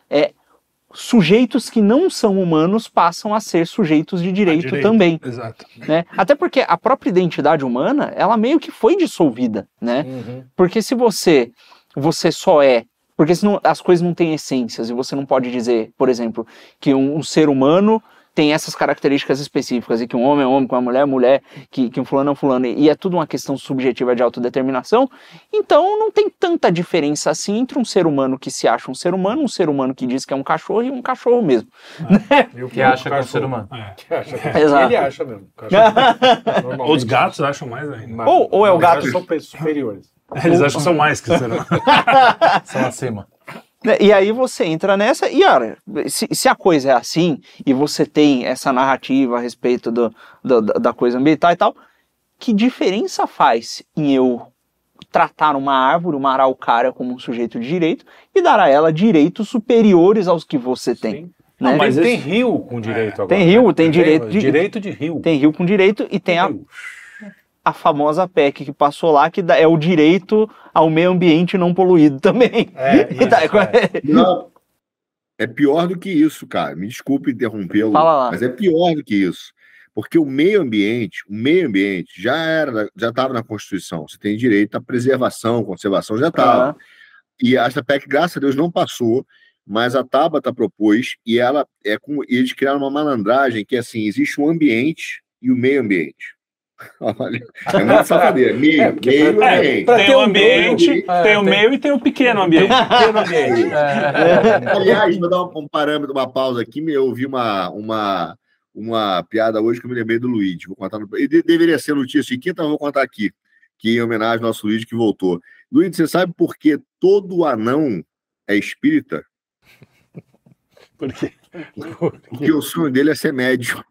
é, sujeitos que não são humanos passam a ser sujeitos de direito, direito, também. Exato. Né? Até porque a própria identidade humana, ela meio que foi dissolvida, né? Uhum. Porque se você você só é porque senão as coisas não têm essências e você não pode dizer, por exemplo, que um, um ser humano tem essas características específicas e que um homem é homem, que uma mulher é mulher, que, que um fulano é um fulano, e é tudo uma questão subjetiva de autodeterminação, então não tem tanta diferença assim entre um ser humano que se acha um ser humano, um ser humano que diz que é um cachorro e um cachorro mesmo. É. E o que acha que é um ser humano. É. Que acha que é. Exato. Ele acha mesmo. Ou os gatos acham mais ainda. Ou, ou é o gato. São superiores. Eles acham que são mais que o ser humano. são acima. Né, e aí você entra nessa, e olha, se, se, a coisa é assim, e você tem essa narrativa a respeito do, do, da coisa ambiental e tal, que diferença faz em eu tratar uma árvore, uma araucária, como um sujeito de direito e dar a ela direitos superiores aos que você tem? Sim. Né? Não, mas tem rio com direito agora. Tem rio, né? tem direito de, direito de rio. Tem rio com direito e tem, tem a, a famosa PEC que passou lá, que é o direito ao meio ambiente não poluído também. É, isso, tá, é. Não, é pior do que isso, cara. Me desculpe interrompê-lo, mas é pior do que isso. Porque o meio ambiente, o meio ambiente já era, já estava na Constituição. Você tem direito à preservação, conservação, já estava. Uhum. E essa PEC, graças a Deus, não passou, mas a Tabata propôs e ela é com eles criaram uma malandragem que é assim, existe o ambiente e o meio ambiente. Olha, é uma safadeza. Meio, é, meio é, ambiente. tem o ambiente, é, tem o meio e tem o pequeno ambiente. pequeno ambiente. É. Aliás, vou dar um, um, parâmetro, uma pausa aqui. Eu ouvi uma, uma, uma piada hoje que eu me lembrei do Luiz. Vou contar no... E deveria ser notícia de quinta, eu vou contar aqui, que em homenagem ao nosso Luiz que voltou. Luiz, você sabe por que todo anão é espírita? Por quê? Porque o sonho dele é ser médico.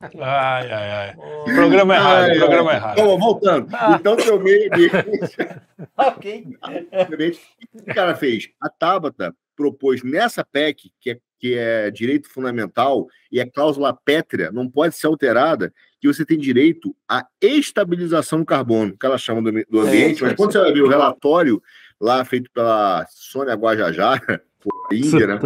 Ai, ai, ai. Programa errado, ai, programa ai. errado. Então, voltando. Ah. Então, seu meio ambiente. ok. O que o cara fez? A Tabata propôs nessa PEC, que é, que é direito fundamental e é cláusula pétrea, não pode ser alterada, que você tem direito à estabilização do carbono, que ela chama do, do ambiente, é, mas quando você vai ver o relatório lá feito pela Sônia Guajajara, Índia, né?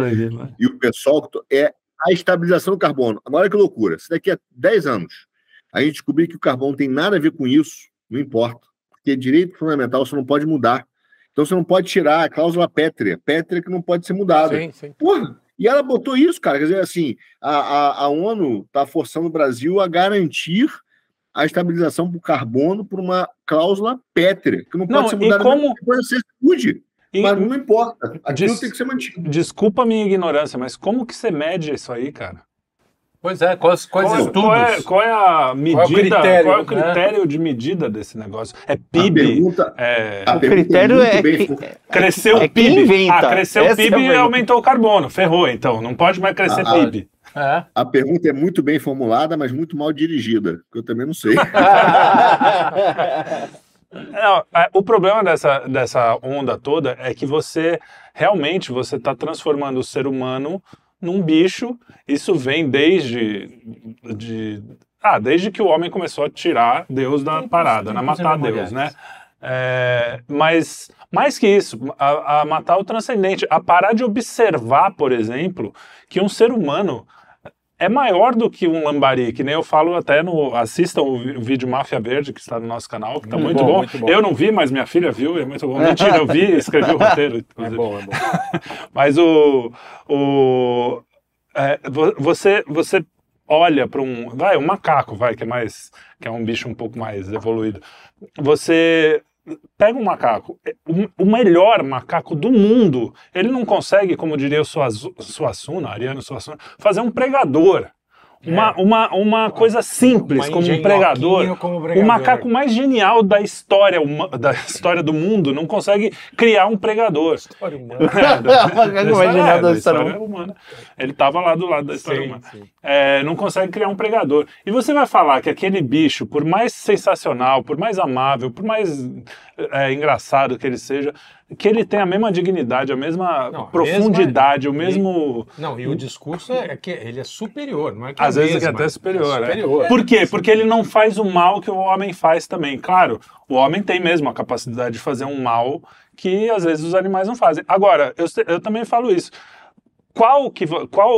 E o pessoal é a estabilização do carbono. Agora que loucura. Se daqui a 10 anos a gente descobrir que o carbono tem nada a ver com isso, não importa. Porque direito fundamental você não pode mudar. Então você não pode tirar a cláusula pétrea. Pétrea que não pode ser mudada. Sim, sim. Porra! E ela botou isso, cara. Quer dizer, assim, a, a, a ONU está forçando o Brasil a garantir a estabilização do carbono por uma cláusula pétrea, que não pode não, ser mudada. Como... Depois você mude. Mas não importa. Aquilo Des... tem que ser mantido. Desculpa a minha ignorância, mas como que você mede isso aí, cara? Pois é, quais, quais Qual é, estudos? qual, é, qual é a medida? critério, qual é o né? critério de medida desse negócio? É A PIB? pergunta, É, a O pergunta critério é bem que- for- cresceu É o PIB. inventa. Ah, cresceu Essa o é a PIB e aumentou o carbono. Ferrou, então. Não pode mais crescer Ah, ah. PIB. É. a pergunta é muito bem formulada, mas muito mal dirigida, que eu também não sei. Não, é, o problema dessa, dessa onda toda é que você realmente você está transformando o ser humano num bicho. Isso vem desde de, ah, desde que o homem começou a tirar Deus da parada, né? matar Deus, né? É, mas mais que isso, a, a matar o transcendente, a parar de observar, por exemplo, que um ser humano é maior do que um lambari, que nem eu falo até no. Assistam o vídeo Máfia Verde, que está no nosso canal, que está muito, bom, bom. muito bom. Eu não vi, mas minha filha viu, é muito bom. Mentira, eu vi e escrevi o roteiro. É bom, é bom. Mas o. o é, vo- você, você olha para um. Vai, um macaco, vai, que é mais. que é um bicho um pouco mais evoluído. Você pega um macaco, é, o, melhor macaco do mundo, ele não consegue, como diria o Suassuna, Ariano Suassuna, fazer um pregador. Uma, uma, uma coisa simples, Uma como um pregador. como O pregador. macaco mais genial da história, huma- da história do mundo não consegue criar um pregador. História humana. O macaco mais genial é, da história humana. Ele estava lá do lado da história Sim, humana. sim. É, não consegue criar um pregador. E você vai falar que aquele bicho, por mais sensacional, por mais amável, por mais é, engraçado que ele seja, que ele tem a mesma dignidade, a mesma Não, a profundidade, mesma- o mesmo. Não, e o discurso é que ele é superior, não é que é Às vezes mesma, é até superior, é superior. Por quê? Porque ele não faz o mal que o homem faz também. Claro, o homem tem mesmo a capacidade de fazer um mal que às vezes os animais não fazem. Agora, eu, eu também falo isso. Qual, que, qual,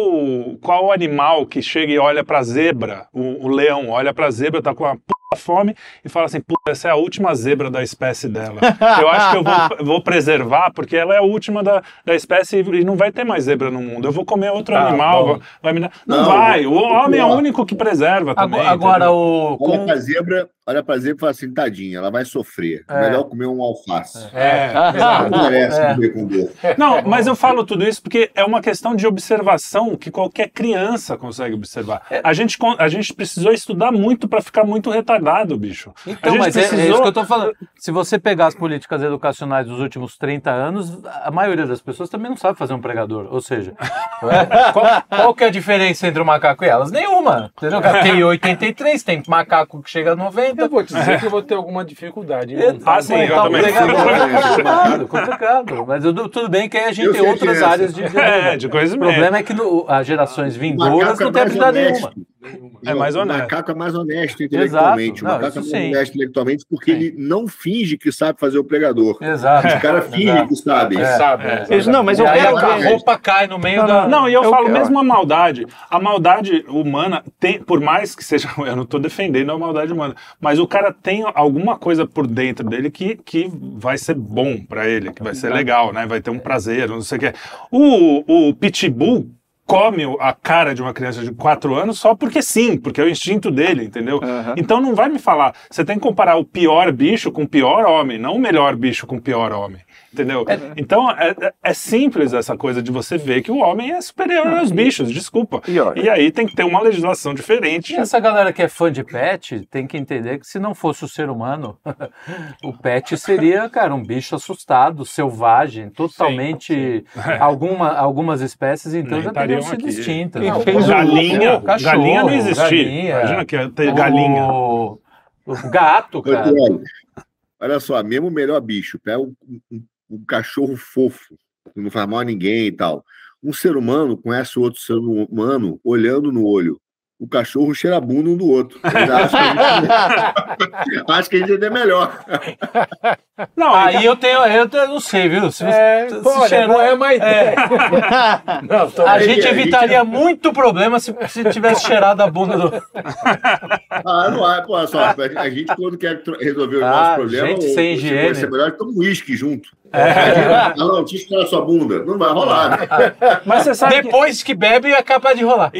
qual animal que chega e olha pra zebra, o, o leão olha pra zebra, tá com uma fome e fala assim, puta, essa é a última zebra da espécie dela. Eu acho que eu vou, vou preservar porque ela é a última da, da espécie e não vai ter mais zebra no mundo. Eu vou comer outro Tá animal, vai, vai me dar... Não, Não, vai, o homem é o único que preserva também. Agora, o. Olha com- pra zebra, olha pra zebra e fala assim, tadinha, ela vai sofrer. É. Melhor comer um alface. É, Ela não merece É. comer com dor. Não, mas eu falo tudo isso porque é uma questão de observação que qualquer criança consegue observar. A, gente, a gente precisou estudar muito para ficar muito retardado, bicho. a Então, mas é- é, precisou... isso que eu tô falando. Se você pegar as políticas educacionais dos últimos 30 anos, a maioria das pessoas também não sabe fazer um pregador. Ou seja, é, qual, qual que é a diferença entre o macaco e elas? Nenhuma. Entendeu? Tem 83, tem macaco que chega a 90. Eu vou te dizer que eu vou ter alguma dificuldade. em É, Ah, sim, eu um também. pregador é complicado, complicado. Mas eu- tudo bem que aí a gente Eu tem outras diferença. áreas de É, de O conhecimento. problema é que no- as gerações O vindouras macaco não é tem mais habilidade nenhuma. É mais O honesto. macaco é mais honesto intelectualmente. Exato. O macaco Não, é mais sim. honesto intelectualmente porque Sim. ele não finge que sabe fazer o pregador. Exato. Os caras fingem Exato. que sabem. É. Sabe? É. não, mas eu aí quero a roupa cai no meio Não, da. Não, e eu, Eu falo quero- mesmo a maldade. A maldade humana tem, por mais que seja, eu não estou defendendo a maldade humana, mas o cara tem alguma coisa por dentro dele que, que vai ser bom para ele, que vai ser legal, né? Vai ter um prazer, não sei o que. O, o pitbull come a cara de uma criança de 4 anos só porque sim, porque é o instinto dele, entendeu? Aham. Então não vai me falar, você tem que comparar o pior bicho com o pior homem, não o melhor bicho com o pior homem. Entendeu? Então é, é- é simples essa coisa de você ver que o homem é superior aos bichos, desculpa. E olha- E aí tem que ter uma legislação diferente. E essa galera que é fã de pet tem que entender que se não fosse o ser humano, o pet seria, cara, um bicho assustado, selvagem, totalmente. Alguma, algumas espécies, então, Nem já teriam sido aqui. extintas. Não, fez o galinha, o cachorro, galinha não existia. galinha, Imagina que ter o- galinha. O, o gato, cara. Olha só, mesmo o melhor bicho, pega um, um- um cachorro fofo, que não faz mal a ninguém e tal. Um ser humano conhece o outro ser humano olhando no olho. O cachorro cheira a bunda um do outro. Acho, que a gente, acho que a gente é melhor. Não, Aí eu tenho, eu tenho- não sei, viu? Se, É, se pô, olha, cheirar- não é uma ideia. Não, tô A Aí, gente a gente- evitaria muito problema se, se tivesse cheirado a bunda do. Ah, não é, pô, só, a gente quando quer resolver o Ah, nosso problema, gente ou- sem higiene. vai ser melhor, toma um uísque junto. Ah, não, deixa eu estourar sua bunda. Não vai rolar, né? mas você sabe que... Depois que bebe, é capaz de rolar.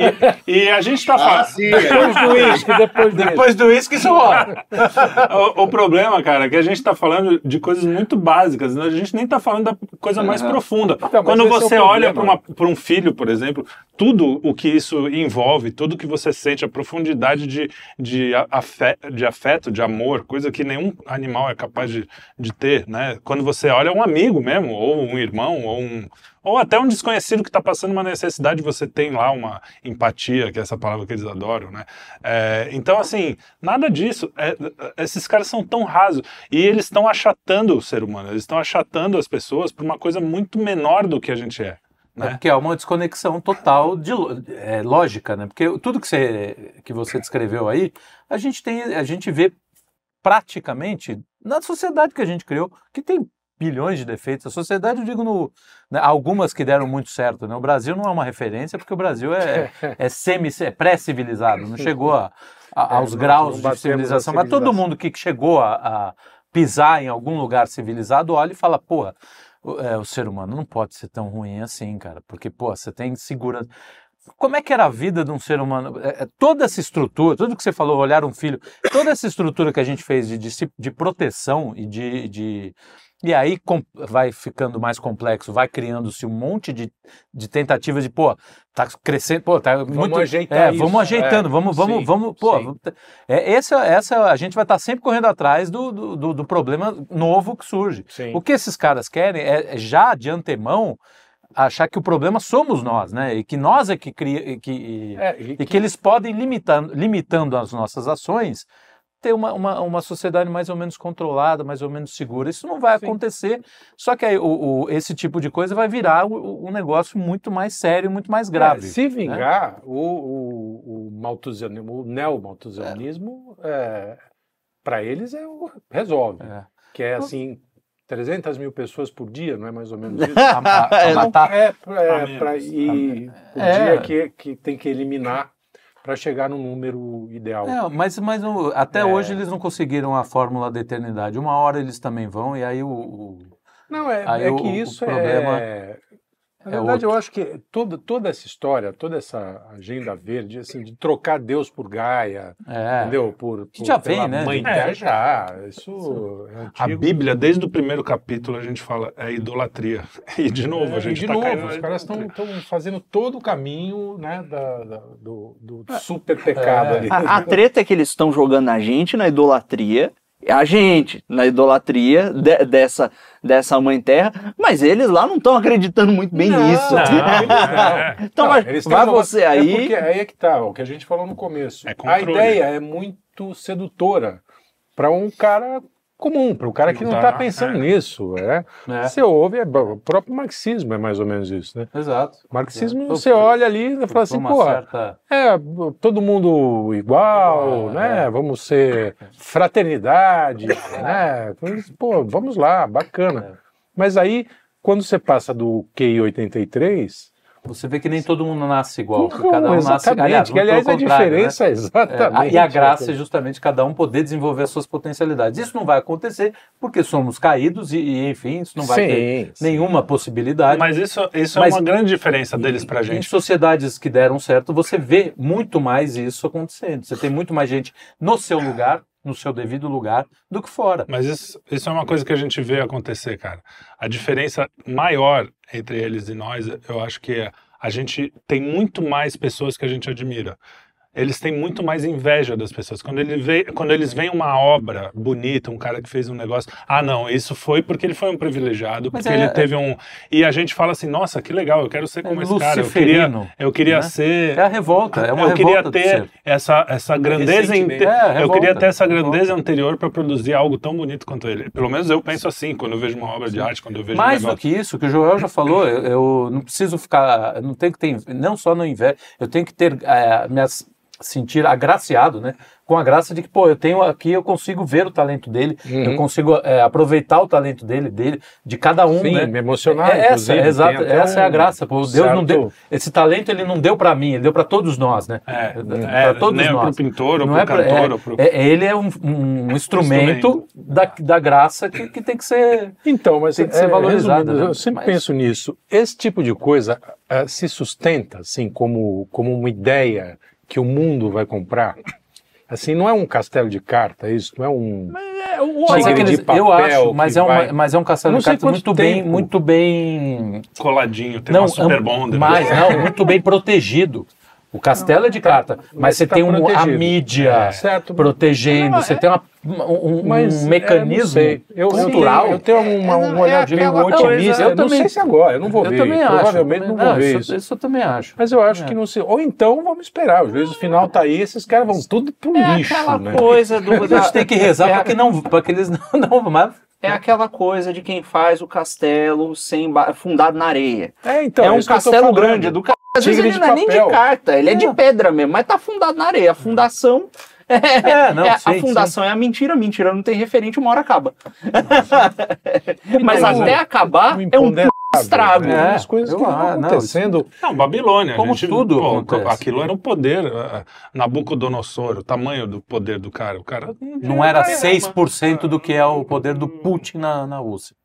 E a gente tá Ah, falando... sim. Depois do uísque, depois. Depois do uísque, isso rola. O, o problema, cara, é que a gente tá falando de coisas muito básicas, né? a gente nem tá falando da coisa mais Aham. profunda. Então, Quando é você olha problema. para um filho, por exemplo, tudo o que isso envolve, tudo que você sente, a profundidade de, de, afé, de afeto, de amor, coisa que nenhum animal é capaz de, de ter, né? Quando você olha um amigo mesmo, ou um irmão, ou um, ou até um desconhecido que está passando uma necessidade, você tem lá uma empatia, que é essa palavra que eles adoram, né? É, então, assim, nada disso. É, esses caras são tão rasos e eles estão achatando o ser humano, eles estão achatando as pessoas para uma coisa muito menor do que a gente é. Né? É porque é uma desconexão total de é, lógica, né? Porque tudo que você, que você descreveu aí, a gente tem, a gente vê praticamente na sociedade que a gente criou, que tem bilhões de defeitos. A sociedade, eu digo, no, né, algumas que deram muito certo. Né? O Brasil não é uma referência, porque o Brasil é, é, semi, é pré-civilizado, não chegou a, a, é, aos graus de civilização. Mas todo mundo que chegou a, a, pisar em algum lugar civilizado olha e fala, porra, o, é, o ser humano não pode ser tão ruim assim, cara, porque, pô, você tem segurança como é que era a vida de um ser humano? É, toda essa estrutura, tudo que você falou, olhar um filho, toda essa estrutura que a gente fez de, de, de proteção e de, de, e aí vai ficando mais complexo, vai criando-se um monte de, de tentativas de, pô, tá crescendo, pô, tá vamos muito. Ajeitar é, isso. vamos ajeitando, é, vamos, vamos, sim, vamos, pô. Sim. É, essa, essa, a gente vai estar tá sempre correndo atrás do, do, do, problema novo que surge. Sim. O que esses caras querem é, é já de antemão achar que o problema somos nós, né? E que nós é que cria, que, é, e, que... e que eles podem limitando, limitando as nossas ações ter uma, uma, uma sociedade mais ou menos controlada, mais ou menos segura. Isso não vai Sim. acontecer, só que aí, o, o, esse tipo de coisa vai virar um, um negócio muito mais sério, muito mais grave. É, se né? vingar, né? o, o, o, maltusianismo, o neomaltusianismo, é. é, para eles, é, resolve. É. Que é assim, 300 mil pessoas por dia, não é mais ou menos isso? a, matar. É, é, pra, e o dia que, que tem que eliminar para chegar no número ideal. É, mas mas até é. hoje eles não conseguiram a fórmula da eternidade. Uma hora eles também vão e aí o. o não, é, é que o, isso o problema é. Na é verdade, eu acho que toda, toda essa história, toda essa agenda verde, assim, de trocar Deus por Gaia, é. entendeu? Por, por já vem, né? Mãe é, já. Isso é A Bíblia, desde o primeiro capítulo, a gente fala é idolatria. E de novo, é, a gente de tá novo, os caras estão fazendo todo o caminho, né, da, da do, do super pecado ali. A, a treta é que eles estão jogando a gente na idolatria a gente na idolatria de, dessa, dessa mãe terra, mas eles lá não estão acreditando muito bem não, nisso. Não, não. então, não, mas vai você aí. É porque aí é que tá, o que a gente falou no começo. É a ideia é muito sedutora para um cara comum, para o cara que não está tá, pensando é. nisso. É. é. Você ouve, é, o próprio marxismo é mais ou menos isso, né? Exato. Marxismo, é. você olha ali e fala assim, pô, certa... é todo mundo igual, igual né? É. Vamos ser fraternidade, né? Pô, vamos lá, bacana. É. Mas aí, quando você passa do QI 83 você vê que nem todo mundo nasce igual. Não, cada um nasce aliás, que, aliás a diferença né? é exatamente. É, e a graça é justamente cada um poder desenvolver as suas potencialidades. Isso não vai acontecer porque somos caídos e, e enfim, isso não vai sim, ter sim. nenhuma possibilidade. Mas isso, isso Mas, é uma grande diferença deles pra gente. Em sociedades que deram certo, você vê muito mais isso acontecendo. Você tem muito mais gente no seu lugar no seu devido lugar do que fora. Mas isso, isso é uma coisa que a gente vê acontecer, cara. A diferença maior entre eles e nós, eu acho que é, a gente tem muito mais pessoas que a gente admira eles têm muito mais inveja das pessoas. Quando, ele vê, quando eles veem uma obra bonita, um cara que fez um negócio, ah, não, isso foi porque ele foi um privilegiado, Mas porque é, ele teve um. E a gente fala assim, nossa, que legal, eu quero ser é como é esse cara. Eu queria, eu queria né? ser. É a revolta, é uma Eu queria ter essa, essa grandeza. Inte... É, eu queria ter essa grandeza anterior para produzir algo tão bonito quanto ele. Pelo menos eu penso assim, quando eu vejo uma obra de arte, quando eu vejo Mais um do que isso, que o Joel já falou, eu, eu não preciso ficar. Não tenho que ter. Não só no inveja, eu tenho que ter é, minhas sentir agraciado, né? Com a graça de que, pô, eu tenho aqui, eu consigo ver o talento dele, uhum. eu consigo é, aproveitar o talento dele, dele, de cada um, Sim, né? me emocionar, é, essa, é, exato, essa um é a graça. Pô, Deus certo. não deu, esse talento ele não deu para mim, ele deu para todos nós, né? É, para todos nem nós. Pro pintor, ou não pro é cantor, é, ou pro... É, ele é um, um instrumento, instrumento, Da, da graça que, que tem que ser então, mas tem que ser valorizado. Né? Eu sempre mas... penso nisso. Esse tipo de coisa uh, se sustenta, assim, como, como uma ideia que o mundo vai comprar. Assim, não é um castelo de carta, isso, não é um. é o mas é aqueles, eu acho, mas é, um, mas é um castelo de cartas muito tempo. bem, muito bem coladinho, tem não, uma super bonder. Mas não, muito bem protegido. O castelo é de carta, mas, mas você tá tem um, a mídia é. protegendo, você é. tem uma, um, mas, um mecanismo é, eu, cultural. Eu tenho, eu tenho uma, um olhar de língua otimista. Eu, não sei se agora, eu não vou eu ver. Também Provavelmente acho, não vou ver isso. Isso eu também acho. Mas eu acho que não sei. Ou então vamos esperar. O juízo final tá aí, esses caras vão tudo pro lixo. Aquela né? coisa do. A gente tem que rezar para que, não, para que eles não, não mas é aquela coisa de quem faz o castelo sem fundado na areia. É, então, é um castelo grande, é do às vezes ele não é nem de carta, ele é. é. de pedra mesmo, mas tá fundado na areia. A fundação. É, é, não, é, sim, a fundação é a mentira, mentira não tem referente, uma hora acaba. mas até acabar é um estrago. Né? As coisas que estão acontecendo. Não, não, Babilônia. Como gente, tudo pô, Aquilo era um poder. Uh, Nabucodonosor, o tamanho do poder do cara. O cara não, não era 6% do que é o poder do Putin na, na Rússia.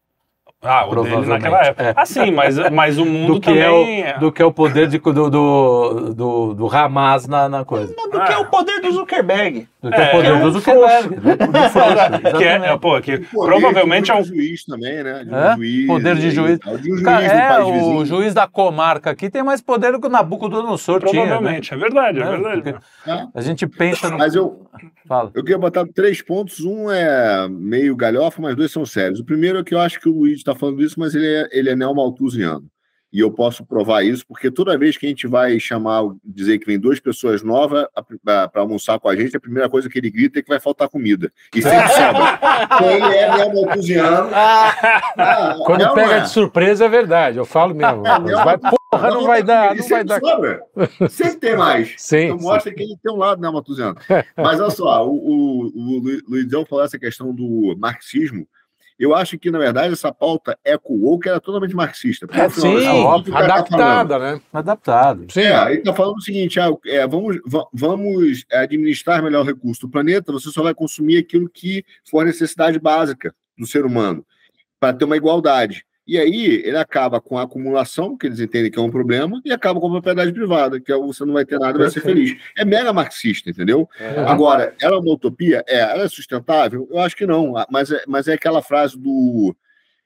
Ah, o dele naquela época. É. Ah, sim, mas, mas o mundo do que também... É o, do que é o poder de, do, do, do, do Hamas na, na coisa. Do que é o poder do Zuckerberg. Do que é, o poder é do Zuckerberg. que é, pô, que provavelmente é um... juiz também, né? De um é? juiz, poder de juiz. De um juiz Cara, é, o vizinho. juiz da comarca aqui tem mais poder do que o Nabucodonosor tinha. Né? Provavelmente, né? é verdade, é, é verdade. Porque a gente pensa no... Mas eu... Fala. Eu queria botar três pontos. Um é meio galhofa, mas dois são sérios. O primeiro é que eu acho que o Luiz está falando isso, mas ele é, ele é neomalthusiano. E eu posso provar isso, porque toda vez que a gente vai chamar, dizer que vem duas pessoas novas para almoçar com a gente, a primeira coisa que ele grita é que vai faltar comida. E sempre sobra. Então ele é neomalthusiano. Ah, Quando pega é. de surpresa é verdade, eu falo mesmo. vai, porra, não, não vai dar, não vai dar. Sobra. Sempre tem mais. Sim, então mostra sim. que ele tem um lado neomalthusiano. Mas olha só, o, o, o Luizão falou essa questão do marxismo. Eu acho que, na verdade, essa pauta eco-woke era totalmente marxista. É, sim, tá adaptada, tá né? Adaptada. Sim. É, ele está falando o seguinte, ah, é, vamos, vamos administrar melhor o recurso do planeta, você só vai consumir aquilo que for necessidade básica do ser humano, para ter uma igualdade. E aí ele acaba com a acumulação, que eles entendem que é um problema, e acaba com a propriedade privada, que é você não vai ter nada e vai ser feliz. É mega marxista, entendeu? É. Agora, ela é uma utopia? É. Ela é sustentável? Eu acho que não. Mas é, mas é aquela frase do,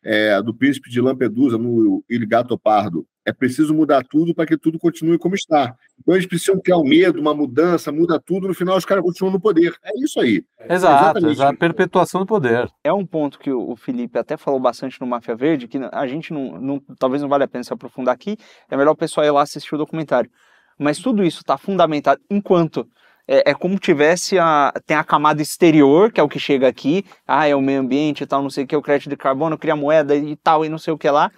é, do príncipe de Lampedusa, no Il Gato Pardo. É preciso mudar tudo para que tudo continue como está. Então eles precisam criar um medo, uma mudança, muda tudo, no final os caras continuam no poder. É isso aí. Exato, é exato. perpetuação do poder. É um ponto que o Felipe até falou bastante no Máfia Verde, que a gente não, não talvez não vale a pena se aprofundar aqui, é melhor o pessoal ir lá assistir o documentário. Mas tudo isso está fundamentado enquanto é, é, como tivesse a tem a camada exterior, que é o que chega aqui, ah, é o meio ambiente e tal, não sei o que, o crédito de carbono, cria moeda e tal, e não sei o que lá.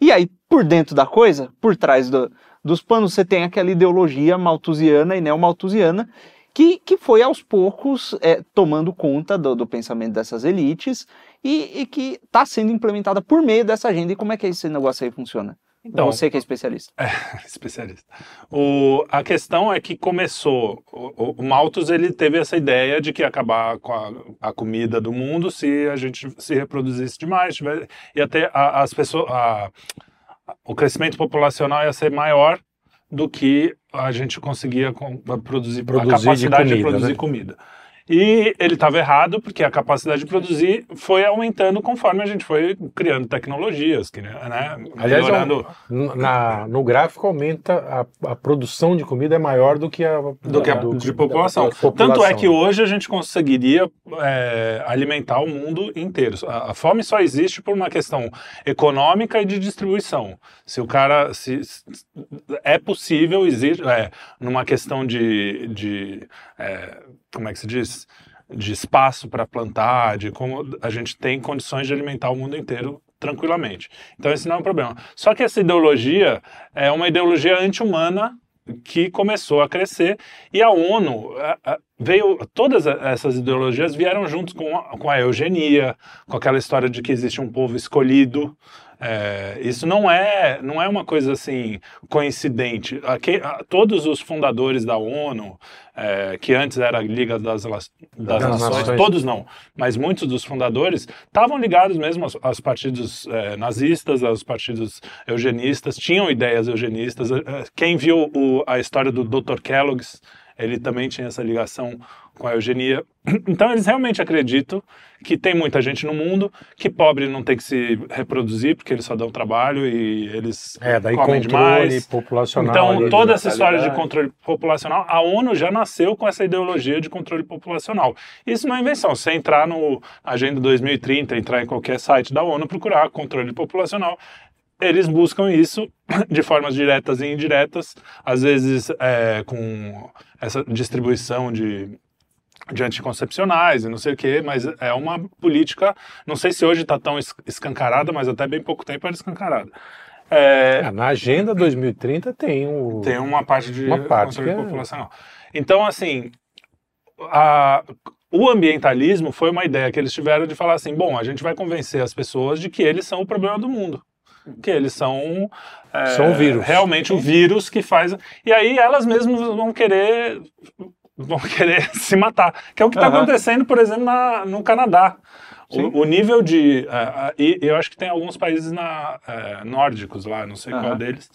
E aí, por dentro da coisa, por trás do, dos panos, você tem aquela ideologia malthusiana e neomalthusiana que, que foi aos poucos é, tomando conta do, do, pensamento dessas elites e, e que está sendo implementada por meio dessa agenda. E como é que esse negócio aí funciona? Então, você que é especialista. É, especialista. O, a questão é que começou, o, o, Malthus ele teve essa ideia de que ia acabar com a, a comida do mundo se a gente se reproduzisse demais, tiver, ia ter a, as pessoas, a, o crescimento populacional ia ser maior do que a gente conseguia produzir, produzir a capacidade de, comida, de produzir né? comida. E ele estava errado porque a capacidade de produzir foi aumentando conforme a gente foi criando tecnologias, que, né? Aliás, melhorando... na, no gráfico aumenta a, a, produção de comida é maior do que a, do que a do, de população. população. Tanto é que hoje a gente conseguiria é, alimentar o mundo inteiro. A, a, fome só existe por uma questão econômica e de distribuição. Se o cara se, se é possível existe é, numa questão de, de é, como é que se diz? De espaço para plantar, de como a gente tem condições de alimentar o mundo inteiro tranquilamente. Então esse não é um problema. Só que essa ideologia é uma ideologia anti-humana que começou a crescer e a ONU veio todas essas ideologias vieram juntos com a, com a eugenia com aquela história de que existe um povo escolhido é, isso não é, não é uma coisa assim coincidente. Aqui, todos os fundadores da ONU, é, que antes era a Liga das, das, das Nações, Nações, todos não, mas muitos dos fundadores estavam ligados mesmo aos, aos partidos é, nazistas, aos partidos eugenistas, tinham ideias eugenistas. É, quem viu o, a história do Dr. Kellogg's ele também tinha essa ligação com a eugenia. Então eles realmente acreditam que tem muita gente no mundo, que pobre não tem que se reproduzir porque eles só dão trabalho e eles é, daí comem demais. populacional. Então toda essa história de controle populacional, a ONU já nasceu com essa ideologia de controle populacional. Isso não é invenção. Você entrar no Agenda 2030, entrar em qualquer site da ONU, procurar controle populacional, eles buscam isso de formas diretas e indiretas, às vezes é, com essa distribuição de de anticoncepcionais e não sei o quê, mas é uma política, não sei se hoje está tão escancarada, mas até bem pouco tempo era escancarada. É, é, na Agenda 2030 tem o... Tem uma parte de uma parte controle é... populacional. Então, assim, a, o ambientalismo foi uma ideia que eles tiveram de falar assim, bom, a gente vai convencer as pessoas de que eles são o problema do mundo que eles são é, são vírus. realmente o vírus que faz e aí elas mesmas vão querer vão querer se matar. Que é o que está uhum. acontecendo, por exemplo, na, no Canadá. O, o, nível de. Uh, uh, e eu acho que tem alguns países na, uh, nórdicos lá, não sei uhum. qual deles,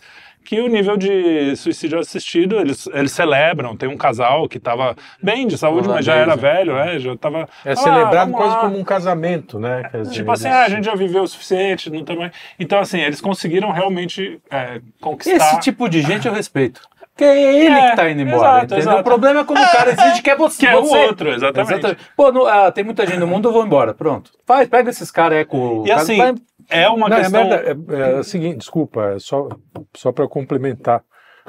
que o nível de suicídio assistido, eles, eles celebram. Tem um casal que estava bem de saúde, mas já era velho, é, já estava. É celebrado quase como um casamento, né? Dizer, tipo assim, ah, a gente já viveu o suficiente, não tem mais. Então, assim, eles conseguiram realmente é, conquistar. Esse tipo de gente eu respeito. Porque é ele é, que tá indo embora. Exato, exato. O problema é quando o cara exige que é você. Que é o outro, exatamente. exatamente. Pô, no, ah, tem muita gente no mundo, eu vou embora. Pronto. Faz, pega esses caras com E assim, vai... é uma Não, é questão... É, é, é, o seguinte, desculpa, é só, só para complementar.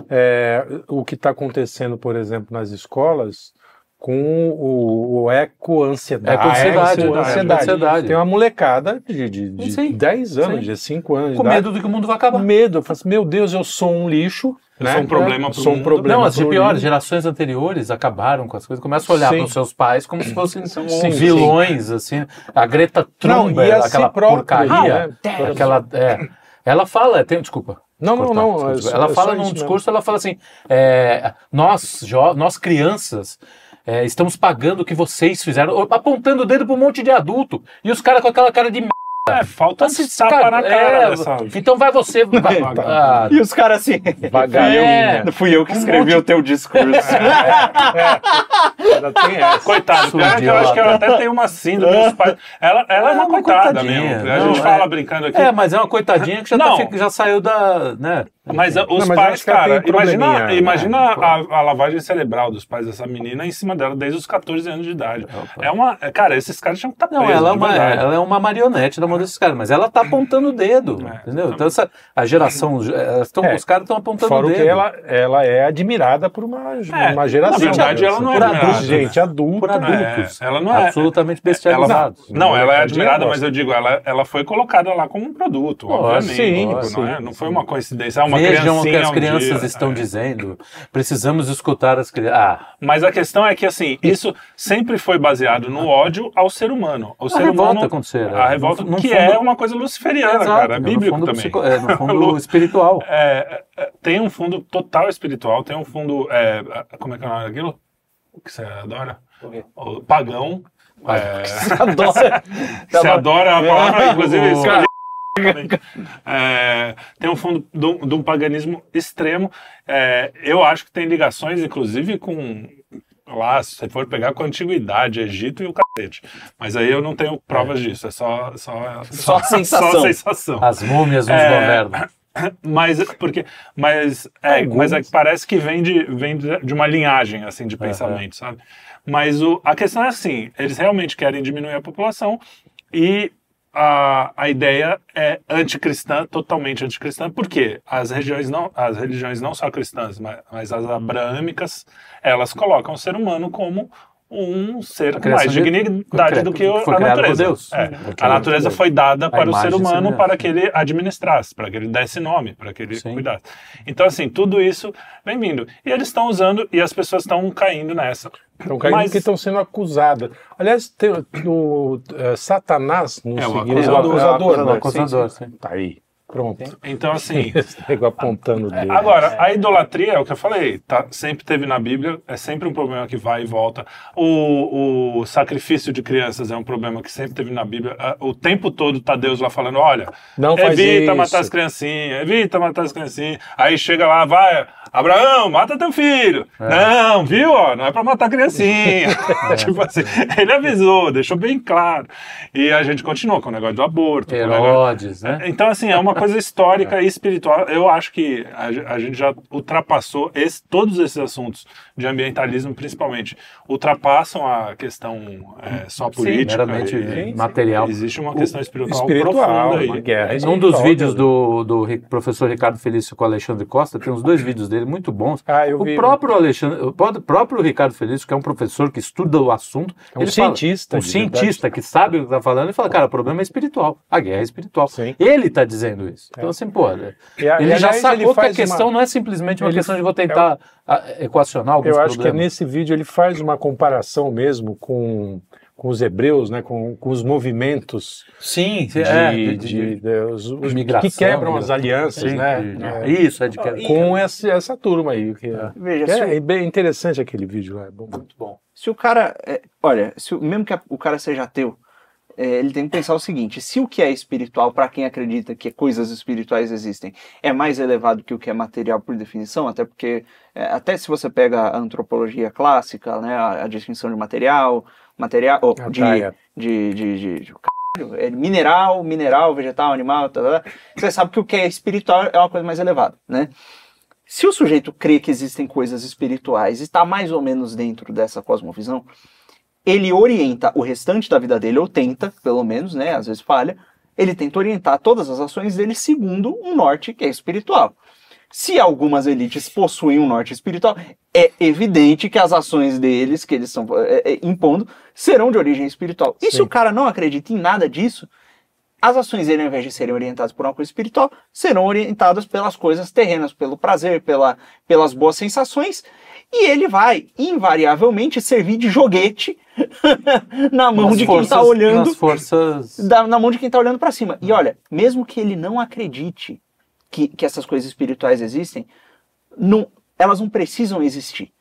É, o que está acontecendo, por exemplo, nas escolas com o, o eco-ansiedade. Eco-ansiedade. Eco ansiedade. ansiedade. Tem uma molecada de, de, de sim, 10 anos, sim. de 5 anos. Com medo do que o mundo vai acabar. Medo. Eu falo assim, meu Deus, eu sou um lixo. Eu né? sou um problema é, sou um problema Não, as de piores gerações anteriores acabaram com as coisas. Começam a olhar para os seus pais como se fossem sim, vilões, sim. assim. A Greta Thunberg, aquela própria, porcaria. Né? Aquela, é, ela fala, tem, desculpa. Não, não, não. É, ela fala num discurso, mesmo. ela fala assim, é, nós, nós crianças, é, estamos pagando o que vocês fizeram, apontando o dedo para um monte de adulto. E os caras com aquela cara de é, falta então, se tapa na cara. É, então vai você. Vai, ah, e os caras assim. Vagarinho. É, fui eu que escrevi um o teu discurso. É, é, tem essa. Coitado, pior que eu acho que ela até tem uma síndrome dos pais. Ela, ela é uma, uma coitada mesmo. Não, a gente fala brincando aqui. É, mas é uma coitadinha que já, tá, já saiu da. Né, mas os não, mas pais, cara, imagina, né? imagina a, a, lavagem cerebral dos pais dessa menina em cima dela desde os 14 anos de idade. Opa. É uma. É, cara, esses caras tinham que estar tá presos. Não, ela é, uma, ela é uma marionete da mão desses caras, mas ela tá apontando o dedo. É, entendeu? Então, essa, a geração. Tão, é, os caras estão apontando fora o dedo. que ela, ela é admirada por uma, é, uma geração. Na verdade, ela não é admirada. Gente adulta. Por adultos. ela não é. Absolutamente bestializados. Ela, não, ela é admirada, mas eu digo, ela, ela foi colocada lá como um produto, obviamente. Sim, não, é, não foi uma coincidência. É uma criancinha as crianças dia. estão é. dizendo. Precisamos escutar as crianças. Ah. Mas a questão é que, assim, isso sempre foi baseado no ódio ao ser humano. O a ser revolta humano, acontecer. A revolta, no, no que fundo, é uma coisa luciferiana, exato, cara. É bíblico no também. Psico, é, no fundo espiritual. É, é, tem um fundo total espiritual, tem um fundo. É, como é que é o nome daquilo? O que você adora? O pagão. É... Você adora. Você adora a palavra, inclusive, é, tem um fundo de, de um paganismo extremo. É, eu acho que tem ligações, inclusive, com lá, se você for pegar com a antiguidade, Egito e o cacete. Mas aí eu não tenho provas é. disso, é só, só, só, só sensação. Só sensação. As múmias nos é, governam. Mas porque, mas é, mas é, parece que vem de, vem de uma linhagem assim de pensamento, sabe? Mas o, a questão é assim, eles realmente querem diminuir a população e a, a ideia é anticristã, totalmente anticristã, porque as religiões não, as religiões não só cristãs, mas, mas as abraâmicas, elas colocam o ser humano como um ser com mais dignidade do que a natureza. Deus. É. A natureza foi dada para o ser humano para que ele administrasse, para que ele desse nome, para que ele Sim. cuidasse. Então, assim, tudo isso vem vindo. E eles estão usando, e as pessoas estão caindo nessa. Estão caindo Mas... porque estão sendo acusadas. Aliás, tem, no, uh, Satanás no é, o acusador, acusador, acusador, né? acusador, sim. Tá aí. Pronto. Então, assim. apontando é, Agora, a idolatria é o que eu falei, tá, sempre teve na Bíblia, é sempre um problema que vai e volta. O, o sacrifício de crianças é um problema que sempre teve na Bíblia. O tempo todo tá Deus lá falando: olha, Não evita matar as criancinhas, evita matar as criancinhas. Aí chega lá, vai, Abraão, mata teu filho. É. Não, viu? Ó, não é para matar criancinha. É. tipo assim, ele avisou, deixou bem claro. E a gente continuou com o negócio do aborto. Herodes, né? Então, assim, é uma coisa histórica é. e espiritual. Eu acho que a, a gente já ultrapassou esse, todos esses assuntos de ambientalismo, principalmente, ultrapassam a questão é, só política. Sim, e, material. Existe uma questão espiritual, espiritual profunda aí. Guerra. Num dos vídeos do, do professor Ricardo Felício com o Alexandre Costa, tem uns dois vídeos dele muito bons. Ah, eu o vi. próprio Alexandre, o próprio Ricardo Felício, que é um professor que estuda o assunto, é um cientista, fala, um cientista que sabe o que está falando, ele fala, cara, o problema é espiritual, a guerra é espiritual. Sim. Ele está dizendo isso. Então, é. assim, pô, ele e, já sacou ele que a questão uma... não é simplesmente uma ele... questão de vou tentar é equacionar alguns Eu acho problemas. que nesse vídeo ele faz uma comparação mesmo com com os hebreus, né, com, com os movimentos sim, de, é, de, de, de os, os migração, que quebram as alianças, sim, né? É, isso, é de que... com essa, essa turma aí. Que, é, Veja, que é, bem interessante aquele vídeo lá, é bom, muito bom. Se o cara, é, olha, se, mesmo que o cara seja ateu, é, ele tem que pensar o seguinte: se o que é espiritual, para quem acredita que coisas espirituais existem, é mais elevado que o que é material por definição, até porque, é, até se você pega a antropologia clássica, né, a, a distinção de material, material, oh, de, de, de, de, de é mineral, mineral, vegetal, animal, tá, tá, tá, você sabe que o que é espiritual é uma coisa mais elevada, né? Se o sujeito crê que existem coisas espirituais e está mais ou menos dentro dessa cosmovisão, ele orienta o restante da vida dele, ou tenta, pelo menos, né? Às vezes falha, ele tenta orientar todas as ações dele segundo um norte que é espiritual. Se algumas elites possuem um norte espiritual, é evidente que as ações deles, que eles estão é, é, impondo, serão de origem espiritual. E Sim. se o cara não acredita em nada disso, as ações dele, ao invés de serem orientadas por uma coisa espiritual, serão orientadas pelas coisas terrenas, pelo prazer, pela, pelas boas sensações, e ele vai, invariavelmente, servir de joguete na mão nas de forças, quem está olhando. Forças... Da, na mão de quem está olhando para cima. E olha, mesmo que ele não acredite que, que essas coisas espirituais existem, não, elas não precisam existir.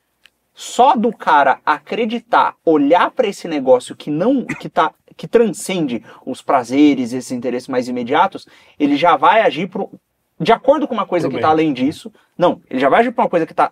Só do cara acreditar, olhar para esse negócio que não que tá que transcende os prazeres, esses interesses mais imediatos, ele já vai agir pro, de acordo com uma coisa pro que está além disso. Não, ele já vai agir para uma coisa que está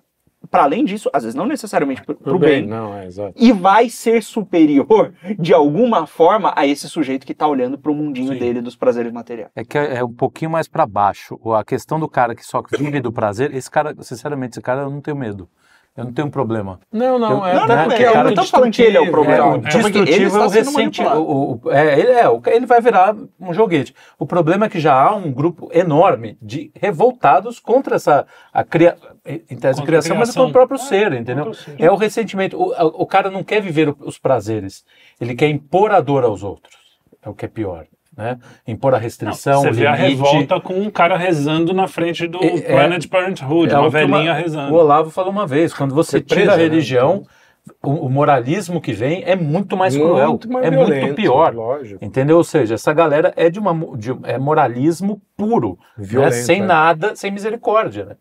para além disso, às vezes não necessariamente para o bem, bem não, é, e vai ser superior de alguma forma a esse sujeito que está olhando para o mundinho Sim. dele dos prazeres materiais. É que é, é um pouquinho mais para baixo. A questão do cara que só vive do prazer, esse cara, sinceramente, esse cara eu não tenho medo. Eu não tenho problema. Não, não, eu, é, não, porque é, eu não estou falando que ele é o problema. É, o destrutivo é o recente. O, o, é, ele, é, ele vai virar um joguete. O problema é que já há um grupo enorme de revoltados contra essa a cria, em tese de criação, mas contra o próprio ser, entendeu? É o ressentimento. O, o cara não quer viver os prazeres, ele quer impor a dor aos outros. É o que é pior né? Impor a restrição. Não, você vê limite. a revolta com um cara rezando na frente do é, Planet Parenthood, é, uma velhinha uma, rezando. O Olavo falou uma vez: quando você tira a né? religião. Né? O, o, moralismo que vem é muito mais muito cruel, mais é violento, muito pior. Lógico. Entendeu? Ou seja, essa galera é de uma de, é moralismo puro, né? sem é. nada, sem misericórdia. Né?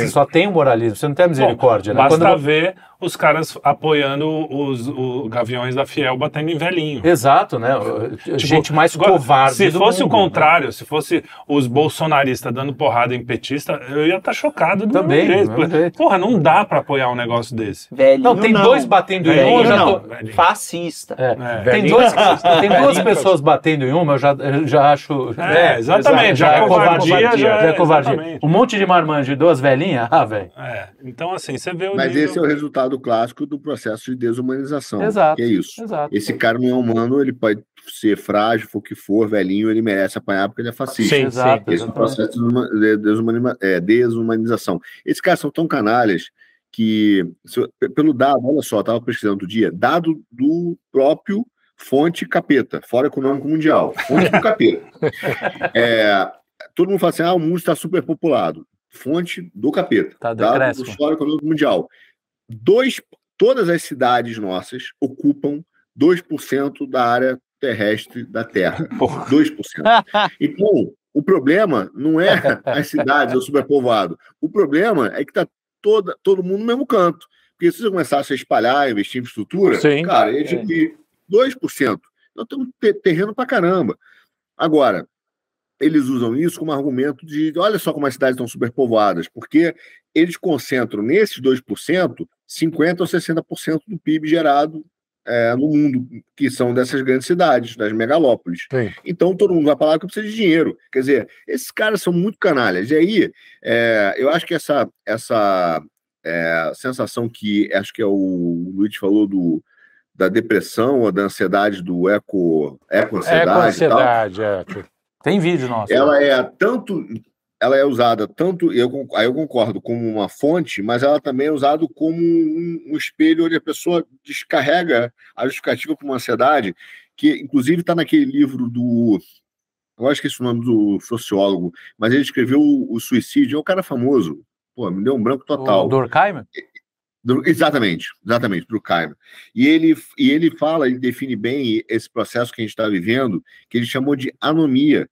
Você só tem o moralismo, você não tem a misericórdia. Bom, né? Basta Quando... ver os caras apoiando os, os gaviões da Fiel batendo em velhinho. Exato, né? Tipo, Gente mais covarde. Se fosse mundo, o contrário, né? se fosse os bolsonaristas dando porrada em petista, eu ia estar tá chocado também. Jeito. jeito. Porra, não dá para apoiar um negócio desse. Velhinho não, tem não. dois batendo em um, eu já tô... Fascista. É. É. Tem, dois, tem duas pessoas batendo em uma, eu já, eu já acho. É, exatamente. Já, já, é covardia, covardia, já, é, covardia. Um monte de marmanjo e duas velhinhas, ah, velho. É. Então, assim, você vê o. Mas nível... esse é o resultado clássico do processo de desumanização. Exato. é isso. Exato. Esse cara não é humano, ele pode ser frágil, for o que for, velhinho, ele merece apanhar porque ele é fascista. Sim, exato. Esse é o processo de desumaniza é, desumanização. Esses caras são tão canalhas que, pelo dado, olha só, estava pesquisando do dia, dado do próprio fonte capeta, Fórum Econômico Mundial, fonte do capeta. É, todo mundo fala assim, ah, o mundo está superpopulado fonte do capeta, tá, dado do Fórum Econômico Mundial. Dois, todas as cidades nossas ocupam 2% da área terrestre da Terra. 2%. Então, o problema não é as cidades, o superpovoado. O problema é que está todo mundo no mesmo canto. Porque se você começasse a espalhar, investir em infraestrutura, Sim. cara, ia diminuir 2%. Nós temos terreno para caramba. Agora, eles usam isso como argumento de olha só como as cidades estão superpovoadas, porque eles concentram nesses 2% 50% ou 60% do PIB gerado é, no mundo, que são dessas grandes cidades, das megalópolis. Sim. Então todo mundo vai falar que precisa de dinheiro. Quer dizer, esses caras são muito canalhas. E aí, é, eu acho que essa, essa é, sensação que acho que é o Luiz falou do, da depressão ou da ansiedade do eco, eco-ansiedade. Eco-ansiedade, é. Tem vídeo nosso. Ela é tanto ela é usada tanto, eu, aí eu concordo, como uma fonte, mas ela também é usada como um, um espelho onde a pessoa descarrega a justificativa para uma ansiedade, que inclusive está naquele livro do. Eu acho que esse é o nome do sociólogo, mas ele escreveu o, o Suicídio, é um cara famoso. Pô, me deu um branco total. O Durkheim? Exatamente, exatamente, Durkheim. E ele, e ele fala, ele define bem esse processo que a gente está vivendo, que ele chamou de anomia,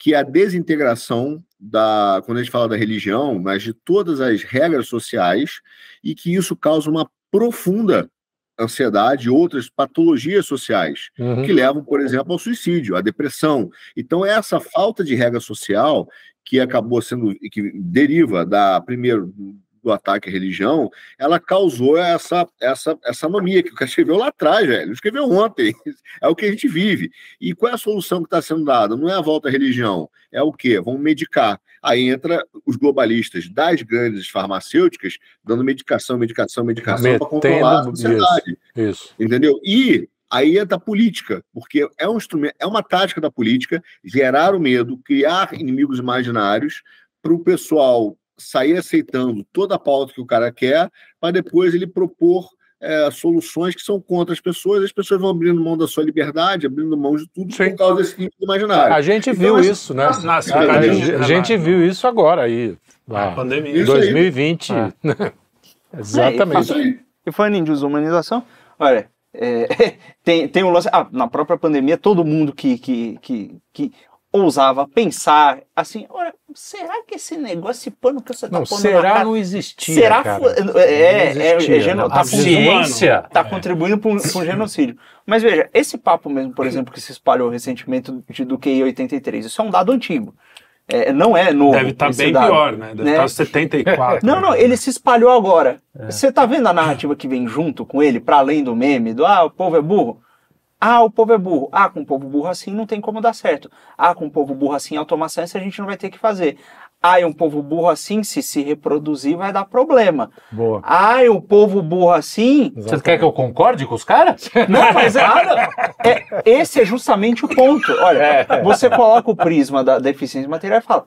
que é a desintegração da, quando a gente fala da religião, mas de todas as regras sociais, e que isso causa uma profunda ansiedade e outras patologias sociais, uhum. que levam, por exemplo, ao suicídio, à depressão. Então, essa falta de regra social que acabou sendo, que deriva da, primeiro, do ataque à religião, ela causou essa, essa, essa anomia que o cara escreveu lá atrás, velho. Escreveu ontem. É o que a gente vive. E qual é a solução que está sendo dada? Não é a volta à religião. É o quê? Vamos medicar. Aí entra os globalistas das grandes farmacêuticas dando medicação, medicação, medicação para controlar a sociedade. Isso, isso. Entendeu? E aí entra a política, porque é um instrumento, é uma tática da política gerar o medo, criar inimigos imaginários para o pessoal sair aceitando toda a pauta que o cara quer, para depois ele propor é, soluções que são contra as pessoas, as pessoas vão abrindo mão da sua liberdade, abrindo mão de tudo Sim. por causa desse tipo de imaginário. A gente então, viu isso, né? a, a, a, gente viu isso agora aí. Na pandemia. Em 2020. É. Exatamente. É, e falando em desumanização, olha, é, tem, tem um lance. Ah, na própria pandemia, todo mundo que, que, que, que ousava pensar assim, olha, será que esse negócio, esse pano que você tá não, pondo será cara, não existia, será cara. É, não é, existia, é, é, tá a ciência está contribuindo para um, um, genocídio. Mas veja, esse papo mesmo, por exemplo, que se espalhou recentemente de, do QI 83, isso é um dado antigo. É, não é novo. Deve estar tá bem dado, pior, né? Deve né? estar tá 74. Não, não, ele se espalhou agora. É. Você está vendo a narrativa que vem junto com ele, para além do meme, do ah, o povo é burro? Ah, o povo é burro. Ah, com o povo burro assim não tem como dar certo. Ah, com o povo burro assim, automação a gente não vai ter que fazer. Ai, um povo burro assim, se se reproduzir, vai dar problema. Boa. Ai, o povo burro assim. Você quer que eu concorde com os caras? Não, mas é, é, esse é justamente o ponto. Olha, é. você coloca o prisma da deficiência material e fala: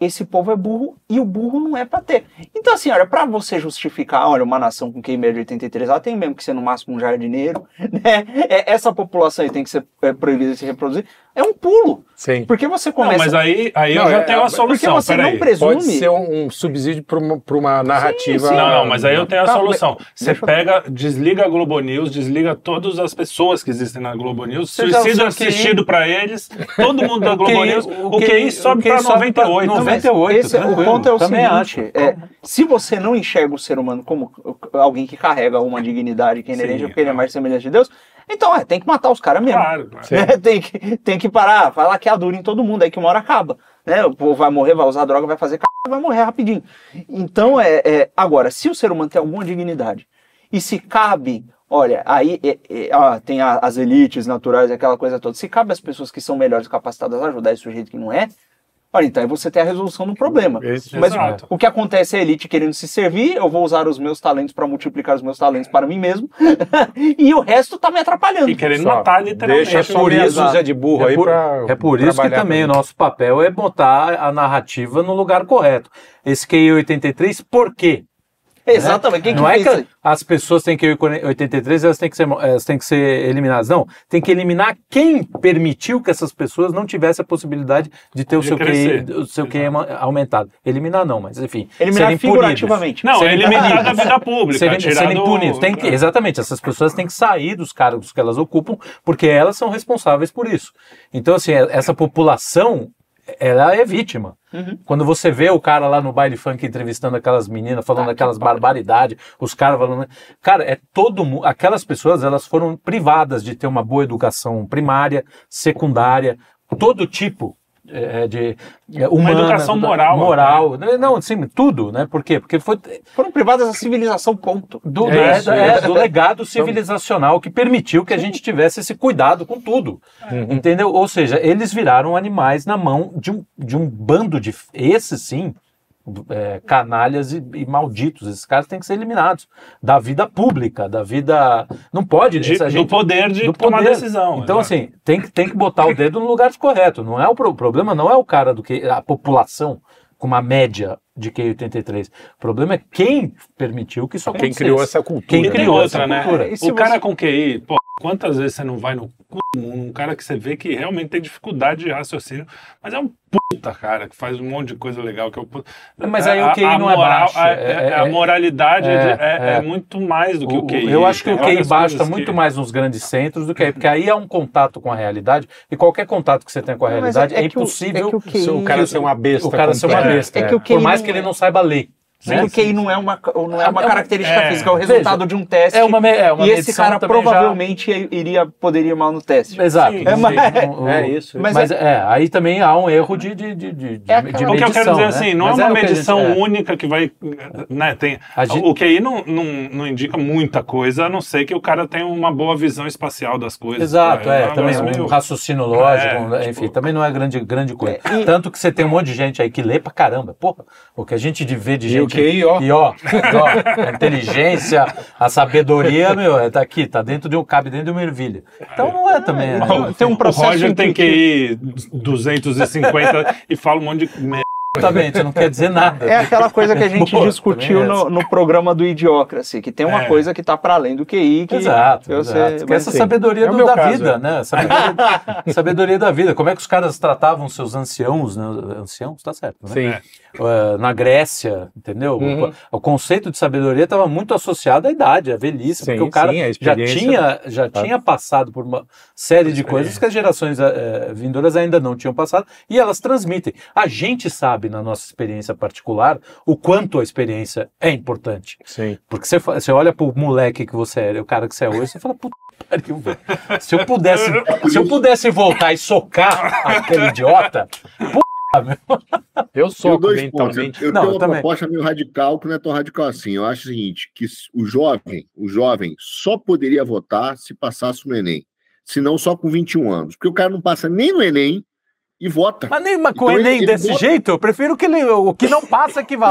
esse povo é burro e o burro não é para ter. Então, assim, olha, para você justificar, olha, uma nação com médio de 83, ela tem mesmo que ser no máximo um jardineiro, né? É, essa população aí tem que ser é, proibida de se reproduzir é um pulo. Sim. Porque você começa. Não, mas aí, aí não, eu já é, tenho a solução. Porque você Pera não aí. presume. Pode ser um, um subsídio para uma, uma narrativa. Sim, sim. Não, não, mas aí eu tenho a tá, solução. Você pega, desliga a Globo News, desliga todas as pessoas que existem na Globo News, suicídio assistido para eles, todo mundo da Globo News, o QI sobe para 98. 98. Esse, o ponto é o Também seguinte: é, se você não enxerga o ser humano como alguém que carrega uma dignidade que é inerente, porque ele é mais semelhante de Deus então, é, tem que matar os caras mesmo. Claro, claro. É, tem, que, tem que parar, falar que é dura em todo mundo, aí que uma hora acaba. Né? O povo vai morrer, vai usar droga, vai fazer c... vai morrer rapidinho. Então, é, é, agora, se o ser humano tem alguma dignidade e se cabe, olha, aí é, é, ó, tem a, as elites naturais, aquela coisa toda, se cabe as pessoas que são melhores capacitadas a ajudar esse sujeito que não é, Olha, então aí você tem a resolução do problema. Esse, Mas exato. o que acontece é a elite querendo se servir, eu vou usar os meus talentos para multiplicar os meus talentos para mim mesmo, e o resto tá me atrapalhando. E querendo Só matar literalmente. Deixa por isso Zé de burro é aí por, É por isso que também o nosso papel é botar a narrativa no lugar correto. Esse QI 83, por quê? Exatamente. Quem não que é que as pessoas têm que ir 83, elas têm que, ser, elas têm que ser eliminadas. Não, tem que eliminar quem permitiu que essas pessoas não tivessem a possibilidade de ter o seu, QI, o seu QI aumentado. Eliminar não, mas enfim. Eliminar figurativamente. Não, serem eliminar da vida pública. Serem, serem punidos. Tem que, exatamente, essas pessoas têm que sair dos cargos que elas ocupam, porque elas são responsáveis por isso. Então, assim, essa população ela é vítima. Uhum. Quando você vê o cara lá no baile funk entrevistando aquelas meninas, falando ah, aquelas barbaridades, os caras falando. Cara, é todo mundo. Aquelas pessoas, elas foram privadas de ter uma boa educação primária, secundária, todo tipo é, de é, humana, uma educação moral, moral, né? não, sim, tudo, né? Por quê? Porque foi foram privadas da civilização ponto. Do, é, isso, é, do legado civilizacional que permitiu que a gente tivesse esse cuidado com tudo, uhum. entendeu? Ou seja, eles viraram animais na mão de um, de um bando de esses sim é, canalhas e, e, malditos. Esses caras têm que ser eliminados da vida pública, da vida. Não pode. De, gente, do poder de do tomar poder. decisão. Então, assim, tem, tem que botar o dedo no lugar correto. Não é o, o problema não é o cara do que. a população com uma média de QI 83. O problema é quem permitiu que isso acontecesse. Quem criou essa cultura. Quem criou essa né? cultura. O cara com QI, pô, quantas vezes você não vai no um cara que você vê que realmente tem dificuldade de raciocínio, mas é um puta cara que faz um monte de coisa legal que é o Mas aí o QI a, não é baixo. A, é, a moralidade é, é, é, muito mais do que o, o QI. Eu acho que o QI baixo está muito que... mais nos grandes centros do que aí, porque aí é um contato com a realidade e qualquer contato que você tem com a realidade é, impossível o, QI, o cara ser uma besta. O cara ser uma besta. Por mais que ele não saiba ler. Né? Porque aí não é uma, não é uma é característica é, física, é o resultado veja, de um teste. É uma, é uma e esse cara provavelmente já... iria, poderia ir mal no teste. Exato. Sim, é, mas, é, isso. Mas, mas é, é, aí também há um erro de, de, de, de, é de medição. O que eu quero dizer né? assim, não mas é uma medição gente, única que vai. Né, tem, gente... O que aí não, não, não indica muita coisa, a não ser que o cara tenha uma boa visão espacial das coisas. Exato, é. também um raciocínio lógico, enfim, tipo... também não é grande, grande coisa. Tanto que você tem um monte de gente aí que lê pra caramba. Porra, o que a gente vê de gente. E ó a inteligência, a sabedoria, meu, é tá aqui, tá dentro de um, cabe dentro de uma ervilha. Então não é também. É, tem um processo. O Roger tem que ir 250 e fala um monte de merda. Exatamente, não quer dizer nada. É aquela coisa que a gente Boa, discutiu é no, no, programa do Idiocracy, que tem uma é. coisa que está para além do QI. Que exato, exato. Que essa sabedoria é do, da caso. vida, né? Sabedoria, sabedoria, da vida. Como é que os caras tratavam seus anciãos, né? Anciãos, tá certo, né? Sim. Uh, na Grécia, entendeu? Uhum. O, o, conceito de sabedoria estava muito associado à idade, à velhice, sim, porque o cara sim, já, tinha, já tá. tinha passado por uma série de coisas que as gerações uh, vindouras ainda não tinham passado e elas transmitem. A gente sabe, na nossa experiência particular, o quanto a experiência é importante. Sim. Porque você, você olha pro moleque que você é, o cara que você é hoje, você fala, puta pariu, velho. Se eu pudesse, se eu pudesse voltar e socar aquele idiota, puta eu sou mentalmente. Eu, eu não, tenho uma também. proposta meio radical, que não é tão radical assim. Eu acho o seguinte, que o jovem, o jovem só poderia votar se passasse no Enem. Se não, só com 21 anos. Porque o cara não passa nem no Enem, e vota. Mas nem com então, o Enem ele, desse ele jeito, eu prefiro que ele, o que não passa que ele,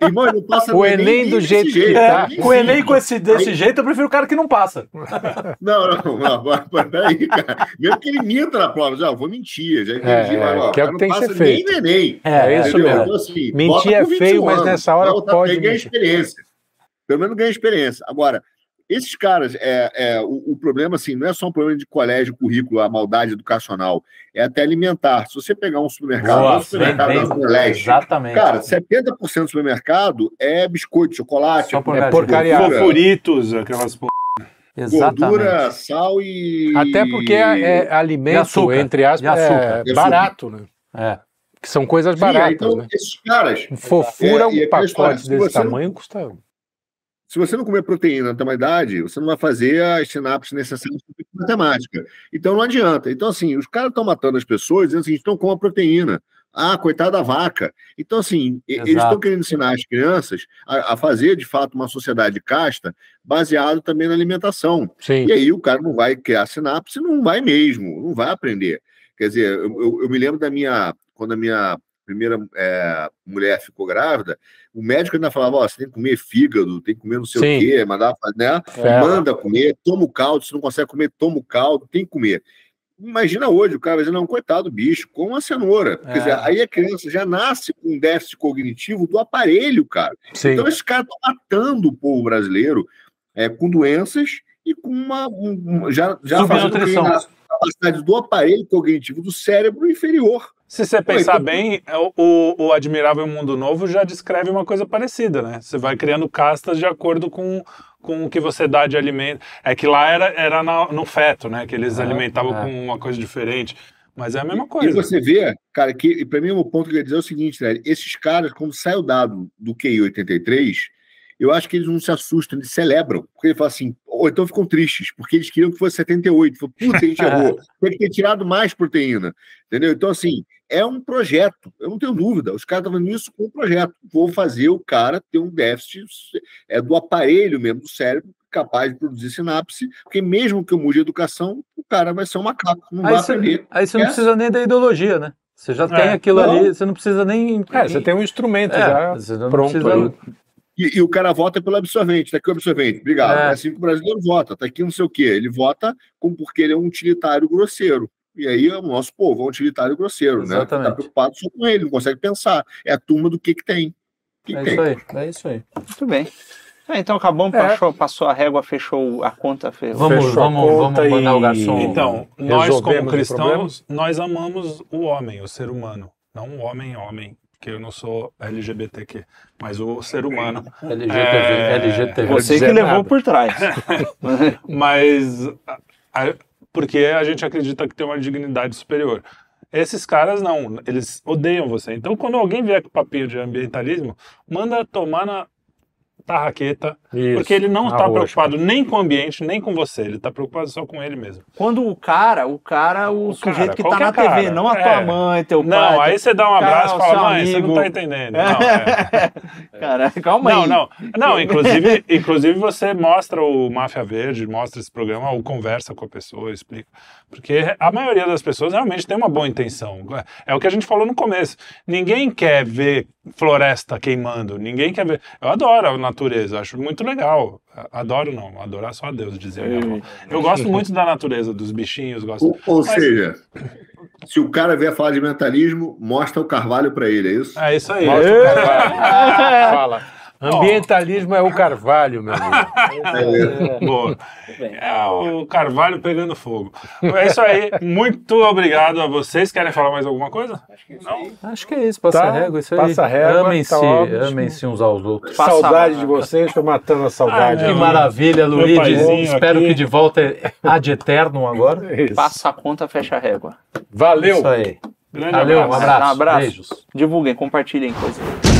irmão, ele não passa o Enem, Enem do jeito que jeito, tá. Com o Enem com esse, desse aí... jeito, eu prefiro o cara que não passa. Não, não, não, não peraí, cara. Mesmo que ele minta na prova, já, vou mentir, já entendi. É, mas, ó, que é o que tem que ser feito. Nem Enem. É, é isso mesmo. Então, assim, mentir é feio, mas nessa hora pode. Ganha experiência. Pelo menos ganha experiência. Agora, esses caras, é, é o, o, problema assim, não é só um problema de colégio, currículo, a maldade educacional, é até alimentar. Se você pegar um supermercado, Nossa, um supermercado bem, bem, leste, exatamente. cara, 70% do supermercado é biscoito, chocolate, é porcaria. Fofuritos, aquelas Exatamente. Gordura, sal e. Até porque é, é alimento, entre aspas, é barato, né? É. Que são coisas baratas. Sim, então, né? esses caras. Fofura, é, um pacote desse tamanho não... custa se você não comer proteína na tua idade, você não vai fazer as sinapses necessárias para matemática. Então não adianta. Então, assim, os caras estão matando as pessoas dizendo assim, então coma proteína. Ah, coitada da vaca. Então, assim, Exato. eles estão querendo ensinar as crianças a, a, fazer, de fato, uma sociedade casta baseado também na alimentação. Sim. E aí o cara não vai criar sinapse, não vai mesmo, não vai aprender. Quer dizer, eu, eu, eu me lembro da minha, quando a minha primeira é, mulher ficou grávida, o médico ainda falava: ó, você tem que comer fígado, tem que comer não sei Sim. o quê, mandava, né? manda comer, toma o caldo, se não consegue comer, toma o caldo, tem que comer. Imagina hoje, o cara vai dizer, não, coitado do bicho, com uma cenoura. É. Quer dizer, aí a criança já nasce com um déficit cognitivo do aparelho, cara. Sim. Então, esses caras estão matando o povo brasileiro é, com doenças e com uma. Um, já já fazendo a capacidade do aparelho cognitivo do cérebro inferior. Se você pensar então... bem, é, o, o Admirável Mundo Novo já descreve uma coisa parecida, né? Você vai criando castas de acordo com, com o que você dá de alimento. É que lá era, era no feto, né? Que eles alimentavam é. com uma coisa diferente. Mas é a mesma coisa. E você vê, cara, que para mim o ponto que eu queria dizer é o seguinte, né? Esses caras, como sai o dado do QI 83, eu acho que eles não se assustam, eles celebram. Porque ele fala assim, ou então ficam tristes, porque eles queriam que fosse 78. Falei, puta, a gente errou. Tem que ter tirado mais proteína. Entendeu? Então, assim, é um projeto, eu não tenho dúvida. Os caras estão fazendo isso com um projeto. Vou fazer o cara ter um déficit é, do aparelho mesmo, do cérebro, capaz de produzir sinapse, porque mesmo que eu mude a educação, o cara vai ser um macaco, não aí vai cê, aprender. Aí você não é. precisa nem da ideologia, né? Você já é, tem aquilo não. ali, você não precisa nem. É, você tem um instrumento é, já pronto. Precisa... E, e, o cara vota pelo absorvente, tá aqui o absorvente, obrigado. É, é assim que o brasileiro vota, tá aqui não sei o quê. Ele vota com, porque ele é um utilitário grosseiro. E aí o nosso povo é um utilitário grosseiro, Exatamente. né? Tá preocupado só com ele, não consegue pensar. É a turma do que que tem. Que é que isso tem. aí, é isso aí. Muito bem. É, então acabamos, é. passou, passou, a régua, fechou a conta. Fechou. Vamos, fechou vamos, vamos mandar o garçom. Então, nós como cristãos, nós amamos o homem, o ser humano. Não o homem, homem, que eu não sou LGBTQ, mas o ser humano. LGTV, é... LGTV. Você que levou nada. por trás. mas a, porque a gente acredita que tem uma dignidade superior. Esses caras não, eles odeiam você. Então, quando alguém vier com papinho de ambientalismo, manda tomar na, tarraqueta, Isso, porque ele não está preocupado nem com o ambiente, nem com você, ele está preocupado só com ele mesmo. Quando o cara, o cara, o, o sujeito cara, que está na cara, TV, não a tua é. mãe, teu não, pai. Não, aí você dá um abraço e fala, mãe, amigo. você não está entendendo. Não, é. cara, calma aí. Não, não, não inclusive, inclusive você mostra o Máfia Verde, mostra esse programa, ou conversa com a pessoa, explica. Porque a maioria das pessoas realmente tem uma boa intenção. É o que a gente falou no começo. Ninguém quer ver floresta queimando, ninguém quer ver. Eu adoro a natureza, acho muito legal. Adoro não, adorar só a Deus, dizia minha avó. Eu gosto muito da natureza, dos bichinhos, gosto. Ou, ou Mas... seja, se o cara vier falar de mentalismo, mostra o carvalho para ele, é isso? É isso aí. Mostra o carvalho. Fala. Ambientalismo oh. é o Carvalho, meu amigo. é, Boa. É o Carvalho pegando fogo. É isso aí. Muito obrigado a vocês. Querem falar mais alguma coisa? Acho que, Não? Acho que é isso. Passa tá, régua. Isso aí. Passa régua. Amem-se tá amem-se uns aos outros. Passa saudade de vocês. Estou matando a saudade. Ah, que maravilha, Luiz. Espero aqui. que de volta ad eterno agora. Isso. Passa a conta, fecha a régua. Valeu. Isso aí. Grande Valeu, abraço. Um abraço. Um abraço. Beijos. Divulguem, compartilhem coisas.